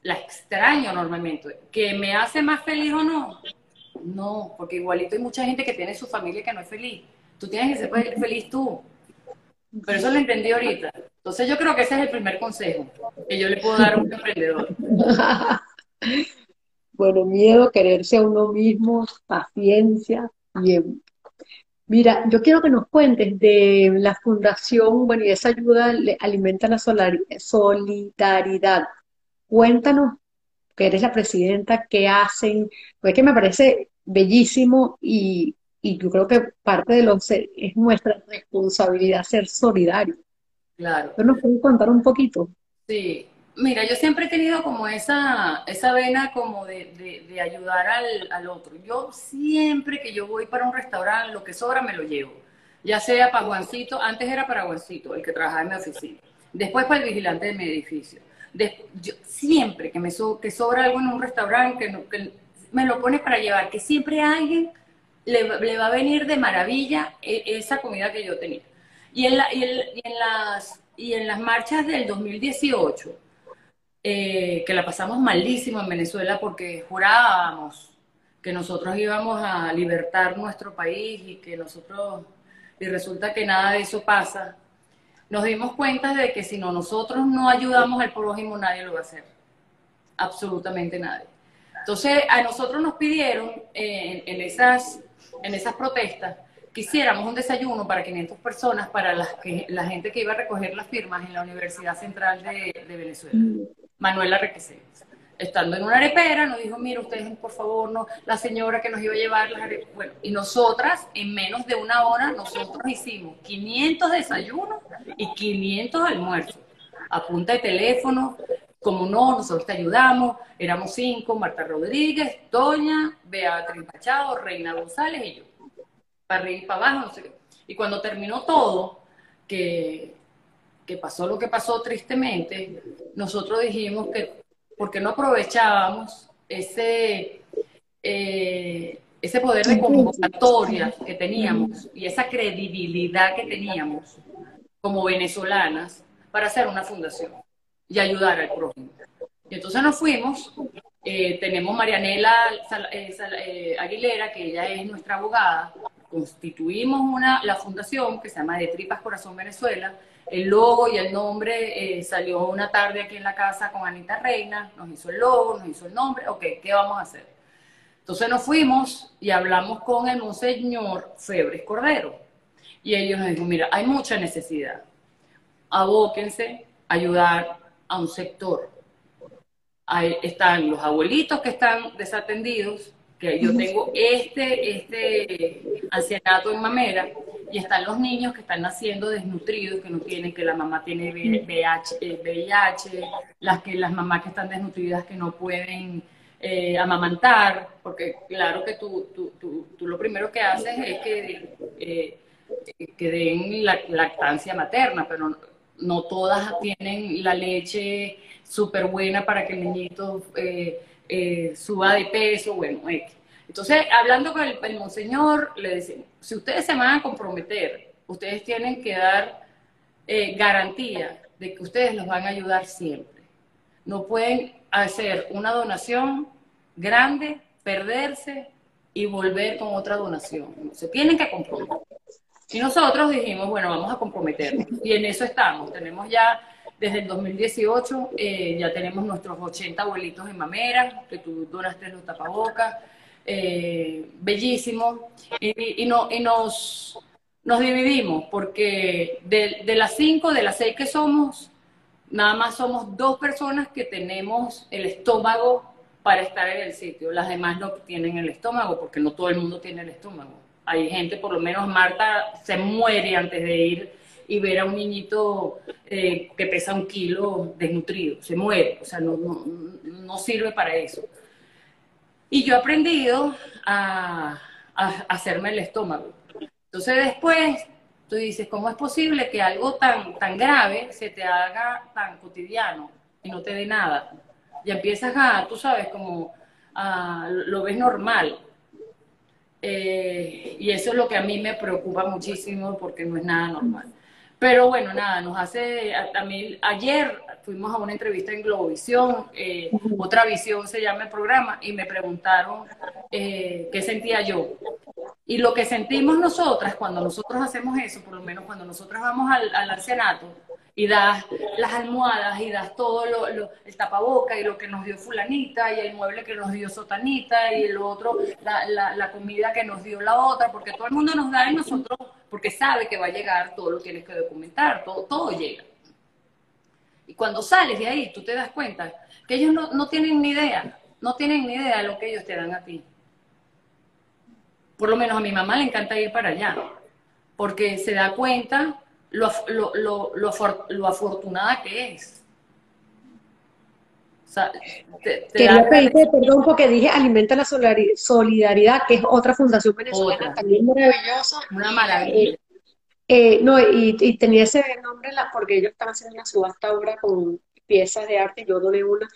La extraño enormemente. ¿Que me hace más feliz o no? No, porque igualito hay mucha gente que tiene su familia que no es feliz. Tú tienes que ser feliz tú. Pero eso lo entendí ahorita. Entonces yo creo que ese es el primer consejo que yo le puedo dar a un emprendedor. bueno, miedo, quererse a uno mismo, paciencia y Mira, yo quiero que nos cuentes de la fundación, bueno, y esa ayuda alimenta la solidaridad. Cuéntanos, que eres la presidenta, qué hacen, pues que me parece bellísimo y, y yo creo que parte de lo es nuestra responsabilidad ser solidario. Claro. ¿Nos puedes contar un poquito? Sí, Mira, yo siempre he tenido como esa, esa vena como de, de, ayudar al, al, otro. Yo siempre que yo voy para un restaurante, lo que sobra me lo llevo. Ya sea para Juancito, antes era para Juancito, el que trabajaba en mi oficina. Después para el vigilante de mi edificio. siempre que me que sobra algo en un restaurante, que, me lo pone para llevar, que siempre a alguien le, le, va a venir de maravilla e, esa comida que yo tenía. Y en, la, y en, las, y en las marchas del 2018, eh, que la pasamos malísimo en Venezuela porque jurábamos que nosotros íbamos a libertar nuestro país y que nosotros, y resulta que nada de eso pasa, nos dimos cuenta de que si no nosotros no ayudamos al prójimo, nadie lo va a hacer. Absolutamente nadie. Entonces, a nosotros nos pidieron eh, en, esas, en esas protestas que hiciéramos un desayuno para 500 personas para las que, la gente que iba a recoger las firmas en la Universidad Central de, de Venezuela. Manuela Requesens. Estando en una arepera, nos dijo, mira, ustedes, por favor, no, la señora que nos iba a llevar las arepas. Bueno, y nosotras, en menos de una hora, nosotros hicimos 500 desayunos y 500 almuerzos. A punta de teléfono, como no, nosotros te ayudamos. Éramos cinco, Marta Rodríguez, Doña, Beatriz Machado, Reina González y yo. Para arriba y para abajo, no sé qué. Y cuando terminó todo, que que pasó lo que pasó tristemente, nosotros dijimos que porque no aprovechábamos ese, eh, ese poder de convocatoria que teníamos y esa credibilidad que teníamos como venezolanas para hacer una fundación y ayudar al prójimo. Y entonces nos fuimos, eh, tenemos Marianela eh, Aguilera, que ella es nuestra abogada, constituimos una, la fundación que se llama De Tripas Corazón Venezuela, el logo y el nombre eh, salió una tarde aquí en la casa con Anita Reina, nos hizo el logo, nos hizo el nombre, ok, ¿qué vamos a hacer? Entonces nos fuimos y hablamos con el monseñor Febres Cordero. Y ellos nos dijeron, mira, hay mucha necesidad. Abóquense a ayudar a un sector. Ahí están los abuelitos que están desatendidos, que yo tengo este, este ancianato en Mamera, y están los niños que están naciendo desnutridos, que no tienen, que la mamá tiene VIH, eh, las, que, las mamás que están desnutridas que no pueden eh, amamantar, porque claro que tú, tú, tú, tú, lo primero que haces es que, eh, que den la lactancia materna, pero no, todas tienen la leche súper buena para que el niñito suba de peso, bueno, entonces, hablando con el, monseñor, le decimos, si ustedes se van a comprometer, ustedes tienen que dar eh, garantía de que ustedes los van a ayudar siempre. No pueden hacer una donación grande perderse y volver con otra donación. Se tienen que comprometer. Y nosotros dijimos, bueno, vamos a comprometernos. Y en eso estamos. Tenemos ya, desde el 2018, eh, ya tenemos nuestros 80 abuelitos en mamera, que tú donaste los tapabocas. Eh, bellísimo. Y, no, y nos, nos dividimos, porque de, de las cinco, de las seis que somos, nada más somos dos personas que tenemos el estómago para estar en el sitio. Las demás no tienen el estómago, porque no todo el mundo tiene el estómago. Hay gente, por lo menos Marta, se muere antes de ir y ver a un niñito eh, que pesa un kilo desnutrido. Se muere, o sea, no, no, no sirve para eso. Y yo he aprendido a, hacerme el estómago. Entonces después tú dices, ¿cómo es posible que algo tan, tan grave se te haga tan cotidiano y no te dé nada? Y empiezas a, tú sabes, como a, lo ves normal. Eh, y eso es lo que a mí me preocupa muchísimo porque no es nada normal. Pero bueno, nada, nos hace, a, mí, ayer fuimos a una entrevista en Globovisión, eh, Otra Visión se llama el programa, y me preguntaron eh, qué sentía yo. Y lo que sentimos nosotras cuando nosotros hacemos eso, por lo menos cuando nosotros vamos al, al arsenato y das las almohadas y das todo lo, el tapaboca y lo que nos dio fulanita y el mueble que nos dio sotanita y el otro, la, la, comida que nos dio la otra, porque todo el mundo nos da y nosotros, porque sabe que va a llegar, todo lo tienes que documentar, todo, todo llega. Y cuando sales de ahí, tú te das cuenta que ellos no, no tienen ni idea, no tienen ni idea de lo que ellos te dan a ti. Por lo menos a mi mamá le encanta ir para allá, porque se da cuenta lo, lo, lo, lo afortunada que es. O sea, Quería pedirte perdón porque dije Alimenta la Solidaridad, que es otra fundación venezolana también maravillosa. Una maravilla. Eh, no, y, tenía ese nombre porque ellos están haciendo una subasta ahora con piezas de arte, yo doné una,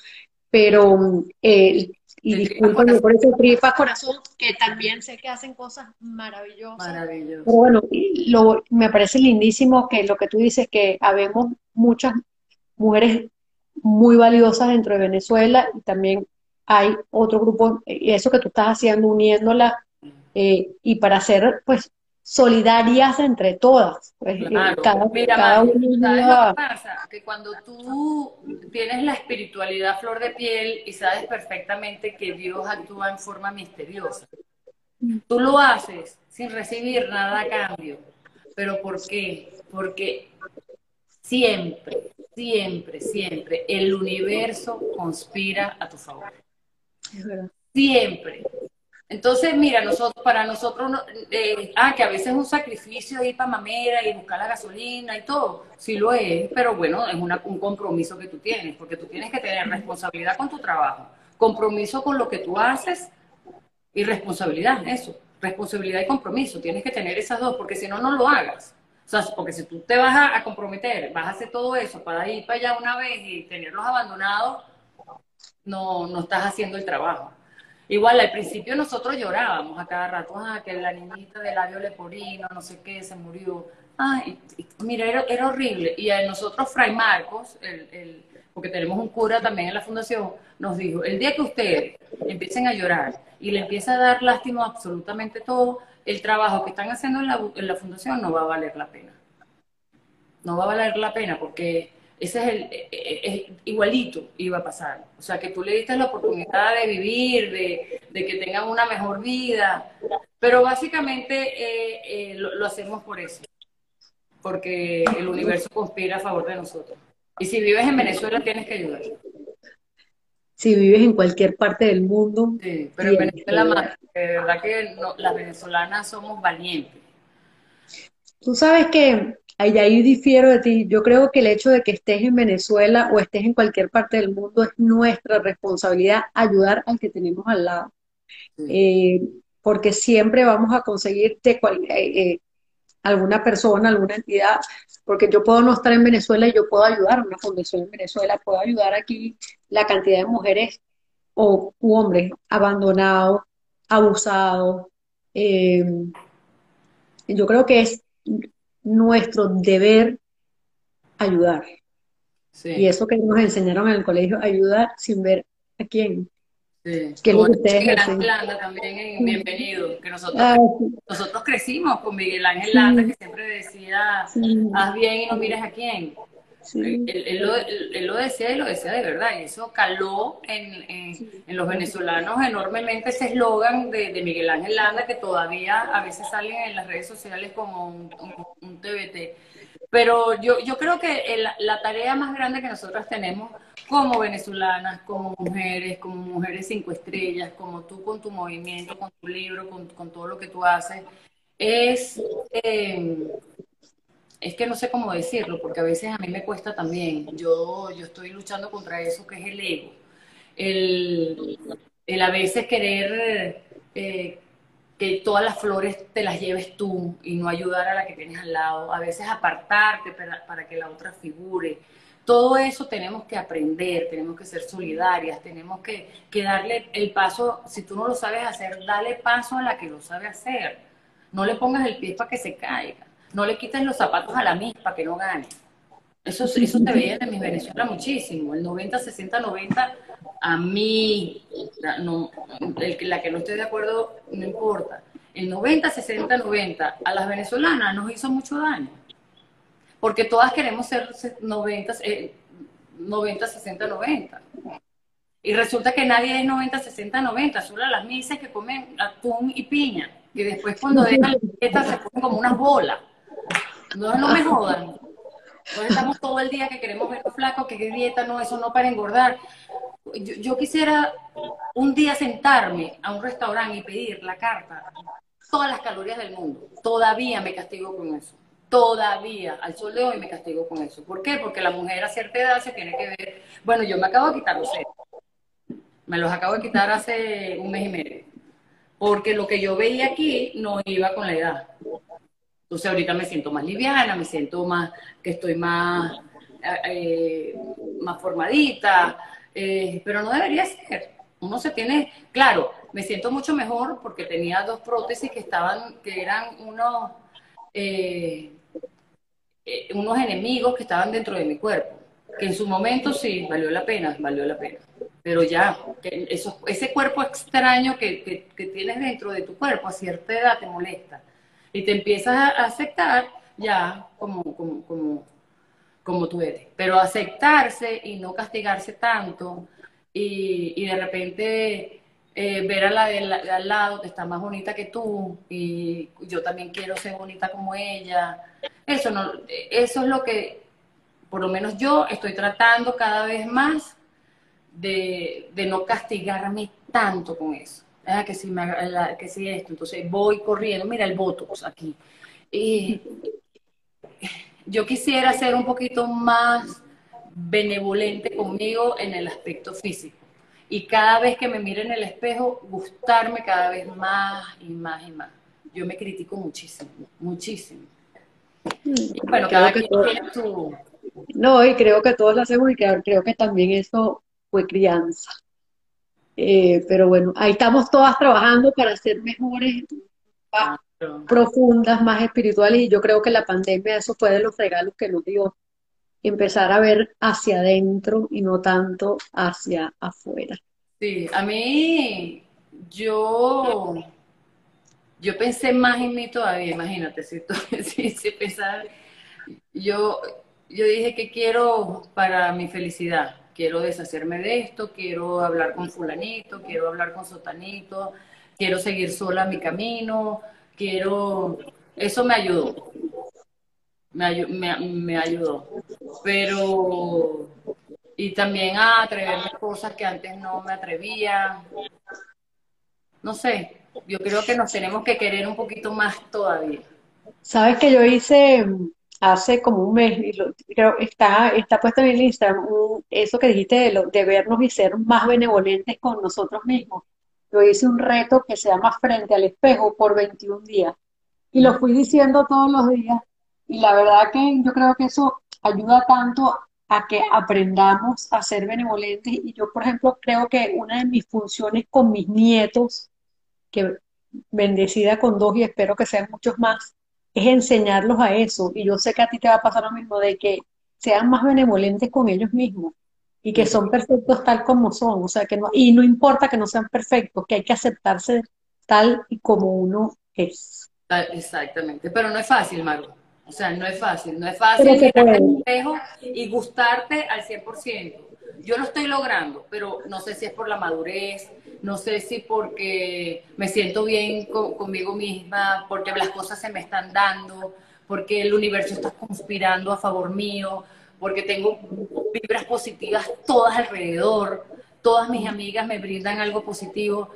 pero, eh, y disculpen por ese tripas corazón, que también sé que hacen cosas maravillosas. Maravilloso. Pero bueno, lo, me parece lindísimo que lo que tú dices, que habemos muchas mujeres muy valiosas dentro de Venezuela y también hay otro grupo, y eso que tú estás haciendo, uniéndola, eh, y para hacer, pues, solidarias entre todas. Pues, eh, cada, Mira, cada ¿sabes lo que pasa? Que cuando tú tienes la espiritualidad flor de piel y sabes perfectamente que Dios actúa en forma misteriosa, tú lo haces sin recibir nada a cambio. ¿Pero por qué? Porque siempre, siempre, siempre el universo conspira a tu favor. Siempre. Entonces, mira, nosotros, para nosotros, eh, ah, que a veces es un sacrificio ir para mamera y buscar la gasolina y todo, sí lo es, pero bueno, es un compromiso que tú tienes, porque tú tienes que tener responsabilidad con tu trabajo, compromiso con lo que tú haces y responsabilidad, eso, responsabilidad y compromiso, tienes que tener esas dos, porque si no, no lo hagas. O sea, porque si tú te vas a, a comprometer, vas a hacer todo eso para ir para allá una vez y tenerlos abandonados, no, no estás haciendo el trabajo. Igual al principio nosotros llorábamos a cada rato, ah, que la niñita de labio leporino, no sé qué, se murió. Ay, mira, era, horrible. Y a nosotros, Fray Marcos, el, porque tenemos un cura también en la fundación, nos dijo, el día que ustedes empiecen a llorar y le empieza a dar lástima absolutamente todo, el trabajo que están haciendo en la, en la fundación no va a valer la pena. No va a valer la pena porque ese es el e, e, e, igualito iba a pasar. O sea, que tú le diste la oportunidad de vivir, de, que tengan una mejor vida, pero básicamente eh, eh, lo, hacemos por eso, porque el universo conspira a favor de nosotros. Y si vives en Venezuela tienes que ayudar. Si vives en cualquier parte del mundo. Sí, pero en Venezuela más, de verdad que las venezolanas somos valientes. Tú sabes que Ahí, ahí difiero de ti. Yo creo que el hecho de que estés en Venezuela o estés en cualquier parte del mundo es nuestra responsabilidad ayudar al que tenemos al lado. Eh, porque siempre vamos a conseguir de eh, eh, alguna persona, alguna entidad, porque yo puedo no estar en Venezuela y yo puedo ayudar a una fundación en Venezuela, puedo ayudar aquí la cantidad de mujeres o hombres abandonados, abusados. yo creo que es nuestro deber ayudar. Y eso que nos enseñaron en el colegio, ayudar sin ver a quién. Sí. ¿Qué es lo que Todo ustedes? Ángel Landa también en Bienvenido, que nosotros, sí, nosotros crecimos con Miguel Ángel Landa, que siempre decía, haz bien y no mires a quién. Él, sí, él lo, él- él lo decía y lo decía de verdad, y eso caló en, en- en los venezolanos enormemente ese eslogan de, de Miguel Ángel Landa, que todavía a veces salen en las redes sociales como un, un- un TBT. Pero yo, yo creo que el- la tarea más grande que nosotras tenemos como venezolanas, como mujeres, como mujeres cinco estrellas, como tú con tu movimiento, con tu libro, con, con todo lo que tú haces, es... eh, es que no sé cómo decirlo, porque a veces a mí me cuesta también. Yo, yo estoy luchando contra eso que es el ego. El, a veces querer eh, que todas las flores te las lleves tú y no ayudar a la que tienes al lado. A veces apartarte para, para que la otra figure. Todo eso tenemos que aprender, tenemos que ser solidarias, tenemos que, que darle el paso, si tú no lo sabes hacer, dale paso a la que lo sabe hacer. No le pongas el pie para que se caiga. No le quites los zapatos a la misma para que no gane. Eso, eso te veía en mis Venezuela muchísimo. El 90, 60, 90, a mí, la, no, el, que- la que no estoy de acuerdo, no importa. El 90, 60, 90, a las venezolanas nos hizo mucho daño. Porque todas queremos ser 90, eh, 90 60, 90. Y resulta que nadie es 90, 60, 90, solo las misas que comen atún y piña. Y después cuando dejan la dieta se ponen como unas bolas. No, no me jodan. Entonces estamos todo el día que queremos ver flacos, que qué dieta, no, eso no para engordar. Yo, yo quisiera un día sentarme a un restaurante y pedir la carta, todas las calorías del mundo. Todavía me castigo con eso. Todavía, al sol de hoy me castigo con eso. ¿Por qué? Porque la mujer a cierta edad se tiene que ver. Bueno, yo me acabo de quitar los senos. Me los acabo de quitar hace un mes y medio. Porque lo que yo veía aquí no iba con la edad. Entonces ahorita me siento más liviana, me siento más, que estoy más, eh, más formadita, eh, pero no debería ser. Uno se tiene, claro, me siento mucho mejor porque tenía dos prótesis que estaban, que eran unos, eh, eh, unos enemigos que estaban dentro de mi cuerpo, que en su momento sí, valió la pena, valió la pena. Pero ya, eso, ese cuerpo extraño que, que, que tienes dentro de tu cuerpo a cierta edad te molesta y te empiezas a aceptar ya como, como, como, como tú eres. Pero aceptarse y no castigarse tanto y, y de repente eh, ver a la de, la de, al lado que está más bonita que tú y yo también quiero ser bonita como ella. Eso, no, eso es lo que, por lo menos yo estoy tratando cada vez más de, de no castigarme tanto con eso. Ah, que si, me, la, que si esto, entonces voy corriendo, mira el Botox aquí. Y yo quisiera ser un poquito más benevolente conmigo en el aspecto físico. Y cada vez que me mire en el espejo, gustarme cada vez más y más y más. Yo me critico muchísimo, muchísimo. Y bueno, cada quien todo... No, y creo que todos lo hacemos y creo que también eso fue crianza. Eh, pero bueno, ahí estamos todas trabajando para ser mejores, más profundas, más espirituales, y yo creo que la pandemia, eso fue de los regalos que nos dio, empezar a ver hacia adentro y no tanto hacia afuera. Sí, a mí, yo, yo pensé más en mí todavía, imagínate, si, si, si pensaba, yo, yo dije que quiero para mi felicidad, quiero deshacerme de esto, quiero hablar con fulanito, quiero hablar con sotanito, quiero seguir sola mi camino, quiero, eso me ayudó, me, ayu- me, ayudó, pero, y también a atreverme a cosas que antes no me atrevía, no sé, yo creo que nos tenemos que querer un poquito más todavía. Sabes que yo hice hace como un mes, y lo- creo está, está puesto en el Instagram, eso que dijiste de, de vernos y ser más benevolentes con nosotros mismos. Yo hice un reto que se llama Frente al Espejo por 21 días. Y lo fui diciendo todos los días. Y la verdad que yo creo que eso ayuda tanto a que aprendamos a ser benevolentes. Y yo, por ejemplo, creo que una de mis funciones con mis nietos, que bendecida con dos y espero que sean muchos más, es enseñarlos a eso. Y yo sé que a ti te va a pasar lo mismo, de que sean más benevolentes con ellos mismos. y que son perfectos tal como son, o sea, que no, y no importa que no sean perfectos, que hay que aceptarse tal y como uno es. Ah, exactamente, pero no es fácil, Maru. O sea, no es fácil, no es fácil mirarte al espejo y gustarte al 100%. Yo lo estoy logrando, pero no sé si es por la madurez, no sé si porque me siento bien conmigo misma, porque las cosas se me están dando, porque el universo está conspirando a favor mío, porque tengo vibras positivas todas alrededor, todas mis amigas me brindan algo positivo.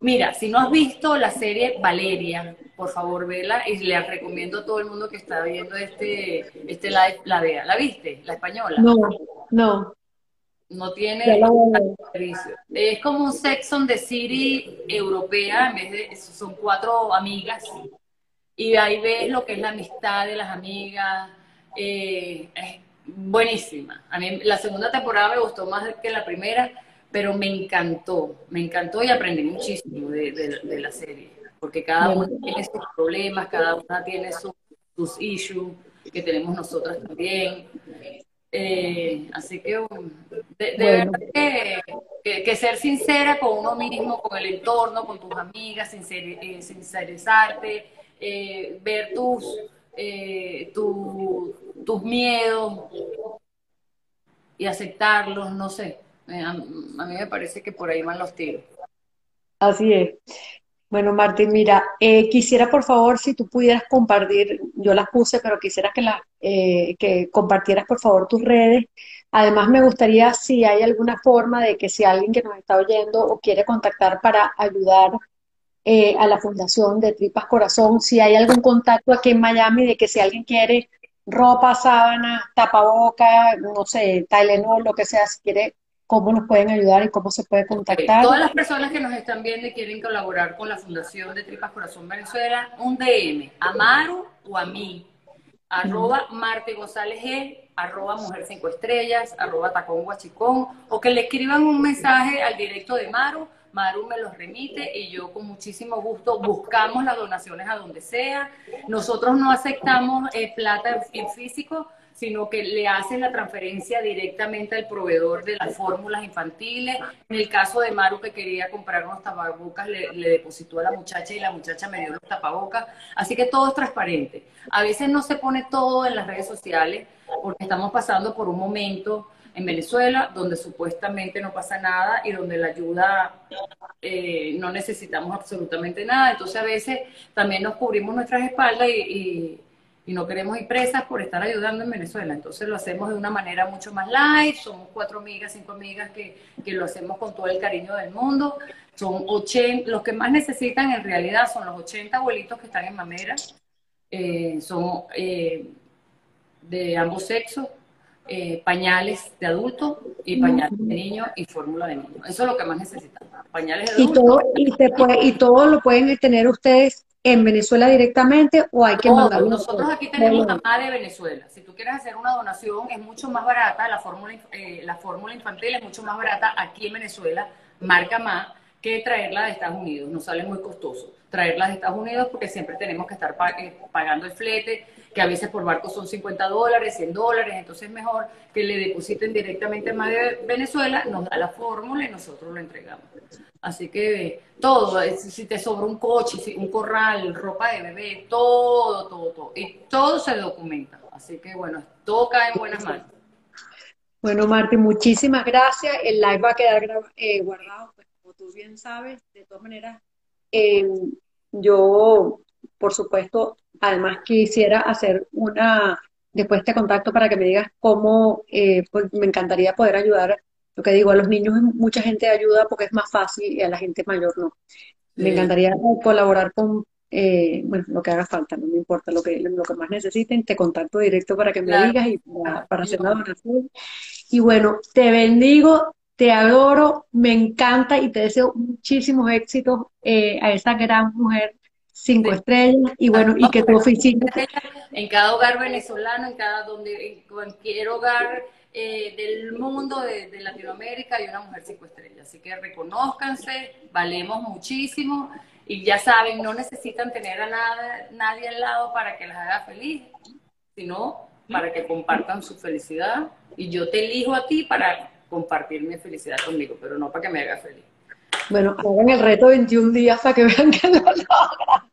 Mira, si no has visto la serie Valeria, por favor vela y le recomiendo a todo el mundo que está viendo este, este live la vea. ¿La viste? ¿La española? No, no. No tiene servicio. Es como un Sex on the City europea, en vez de, son cuatro amigas. Y ahí ves lo que es la amistad de las amigas. Eh, es buenísima. A mí la segunda temporada me gustó más que la primera, pero me encantó. Me encantó y aprendí muchísimo de, la serie. Porque cada una tiene sus problemas, cada una tiene sus, sus issues que tenemos nosotras también. Eh, así que de, verdad que, ser sincera con uno mismo, con el entorno, con tus amigas, eh, sincerizarte, eh, ver tus, tus miedos y aceptarlos, no sé. A, a mí me parece que por ahí van los tiros. Así es. Bueno, Martín, mira, eh, quisiera por favor si tú pudieras compartir, yo las puse, pero quisiera que, la, eh, que compartieras por favor tus redes. Además, me gustaría si hay alguna forma de que si alguien que nos está oyendo o quiere contactar para ayudar eh, a la Fundación de Tripas Corazón, si hay algún contacto aquí en Miami de que si alguien quiere ropa, sábana, tapaboca, no sé, Tylenol, lo que sea, si quiere cómo nos pueden ayudar y cómo se puede contactar. Todas las personas que nos están viendo y quieren colaborar con la Fundación de Tripas Corazón Venezuela, un DM, a Maru o a mí, arroba Marte González G, arroba Mujer 5 Estrellas, arroba Tacón Guachicón, o que le escriban un mensaje al directo de Maru, Maru me los remite y yo con muchísimo gusto buscamos las donaciones a donde sea. Nosotros no aceptamos eh, plata en físico, sino que le hacen la transferencia directamente al proveedor de las fórmulas infantiles. En el caso de Maru, que quería comprar unos tapabocas, le, depositó a la muchacha y la muchacha me dio los tapabocas. Así que todo es transparente. A veces no se pone todo en las redes sociales porque estamos pasando por un momento en Venezuela donde supuestamente no pasa nada y donde la ayuda eh, no necesitamos absolutamente nada. Entonces a veces también nos cubrimos nuestras espaldas y y no queremos ir presas por estar ayudando en Venezuela. Entonces lo hacemos de una manera mucho más light, somos cuatro amigas, cinco amigas que, que lo hacemos con todo el cariño del mundo. Son 80, los que más necesitan en realidad son los 80 abuelitos que están en mamera, eh, son eh, de ambos sexos, eh, pañales de adulto y pañales de niño y fórmula de niño. Eso es lo que más necesitan. Pañales de adulto. Y todo, y, y todo lo pueden tener ustedes en Venezuela directamente o hay que mandarlo? Nosotros aquí tenemos a de Venezuela. Si tú quieres hacer una donación es mucho más barata, la fórmula, eh, la fórmula infantil es mucho más barata aquí en Venezuela, marca más, que traerla de Estados Unidos. Nos sale muy costoso traerla de Estados Unidos porque siempre tenemos que estar eh, pagando el flete, que a veces por barco son 50 dólares, 100 dólares, entonces es mejor que le depositen directamente más de Venezuela, nos da la fórmula y nosotros lo entregamos. Así que todo, si te sobra un coche, un corral, ropa de bebé, todo, todo, todo. Y todo se documenta. Así que bueno, todo cae en buenas manos. Bueno, Martín, muchísimas gracias. El live va a quedar eh, guardado, tú bien sabes. De todas maneras, eh, yo, por supuesto, además quisiera hacer una, después te contacto para que me digas cómo, eh, pues me encantaría poder ayudar lo que digo, a los niños mucha gente ayuda porque es más fácil y a la gente mayor no. Me encantaría colaborar con, eh, bueno, lo que haga falta, no me importa lo que, lo que más necesiten, te contacto directo para que me digas y para, hacer la donación. Y bueno, te bendigo, te adoro, me encanta y te deseo muchísimos éxitos eh, a esa gran mujer cinco estrellas y bueno, y que tu oficina... En cada hogar venezolano, en cada donde, en cualquier hogar eh, del mundo de, Latinoamérica hay una mujer cinco estrellas. Así que reconozcanse, valemos muchísimo y ya saben, no necesitan tener a nada, nadie al lado para que las haga feliz, sino para que compartan su felicidad. Y yo te elijo a ti para compartir mi felicidad conmigo, pero no para que me haga feliz. Bueno, hagan el reto 21 días para que vean que lo logran.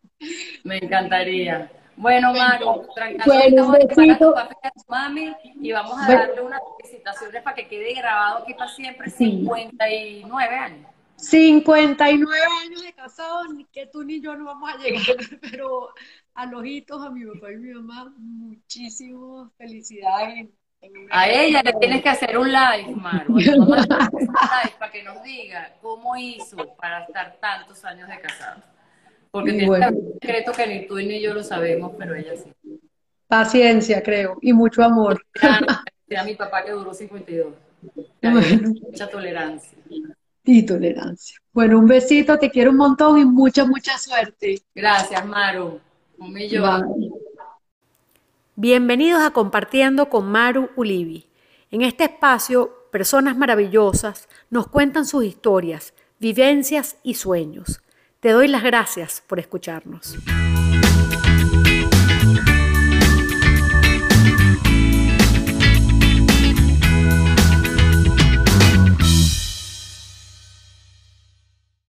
Me encantaría. Bueno, Maru, bueno, un besito. a tu mami y vamos a darle unas felicitaciones para que quede grabado aquí para siempre, 59 años. 59 años de casados, ni que tú ni yo no vamos a llegar, pero a los hitos, a mi papá y mi mamá, muchísimas felicidades. A ella le tienes que hacer un live, Maru. live para que nos diga cómo hizo para estar tantos años de casado. Porque tiene un secreto que ni tú ni yo lo sabemos, pero ella sí. Paciencia, creo, y mucho amor. A mi papá que duró 52. Mucha tolerancia. Y tolerancia. Bueno, un besito, te quiero un montón y mucha, mucha suerte. Gracias, Maru. Un millón. Bienvenidos a Compartiendo con Maru Ulivi. En este espacio, personas maravillosas nos cuentan sus historias, vivencias y sueños. Te doy las gracias por escucharnos.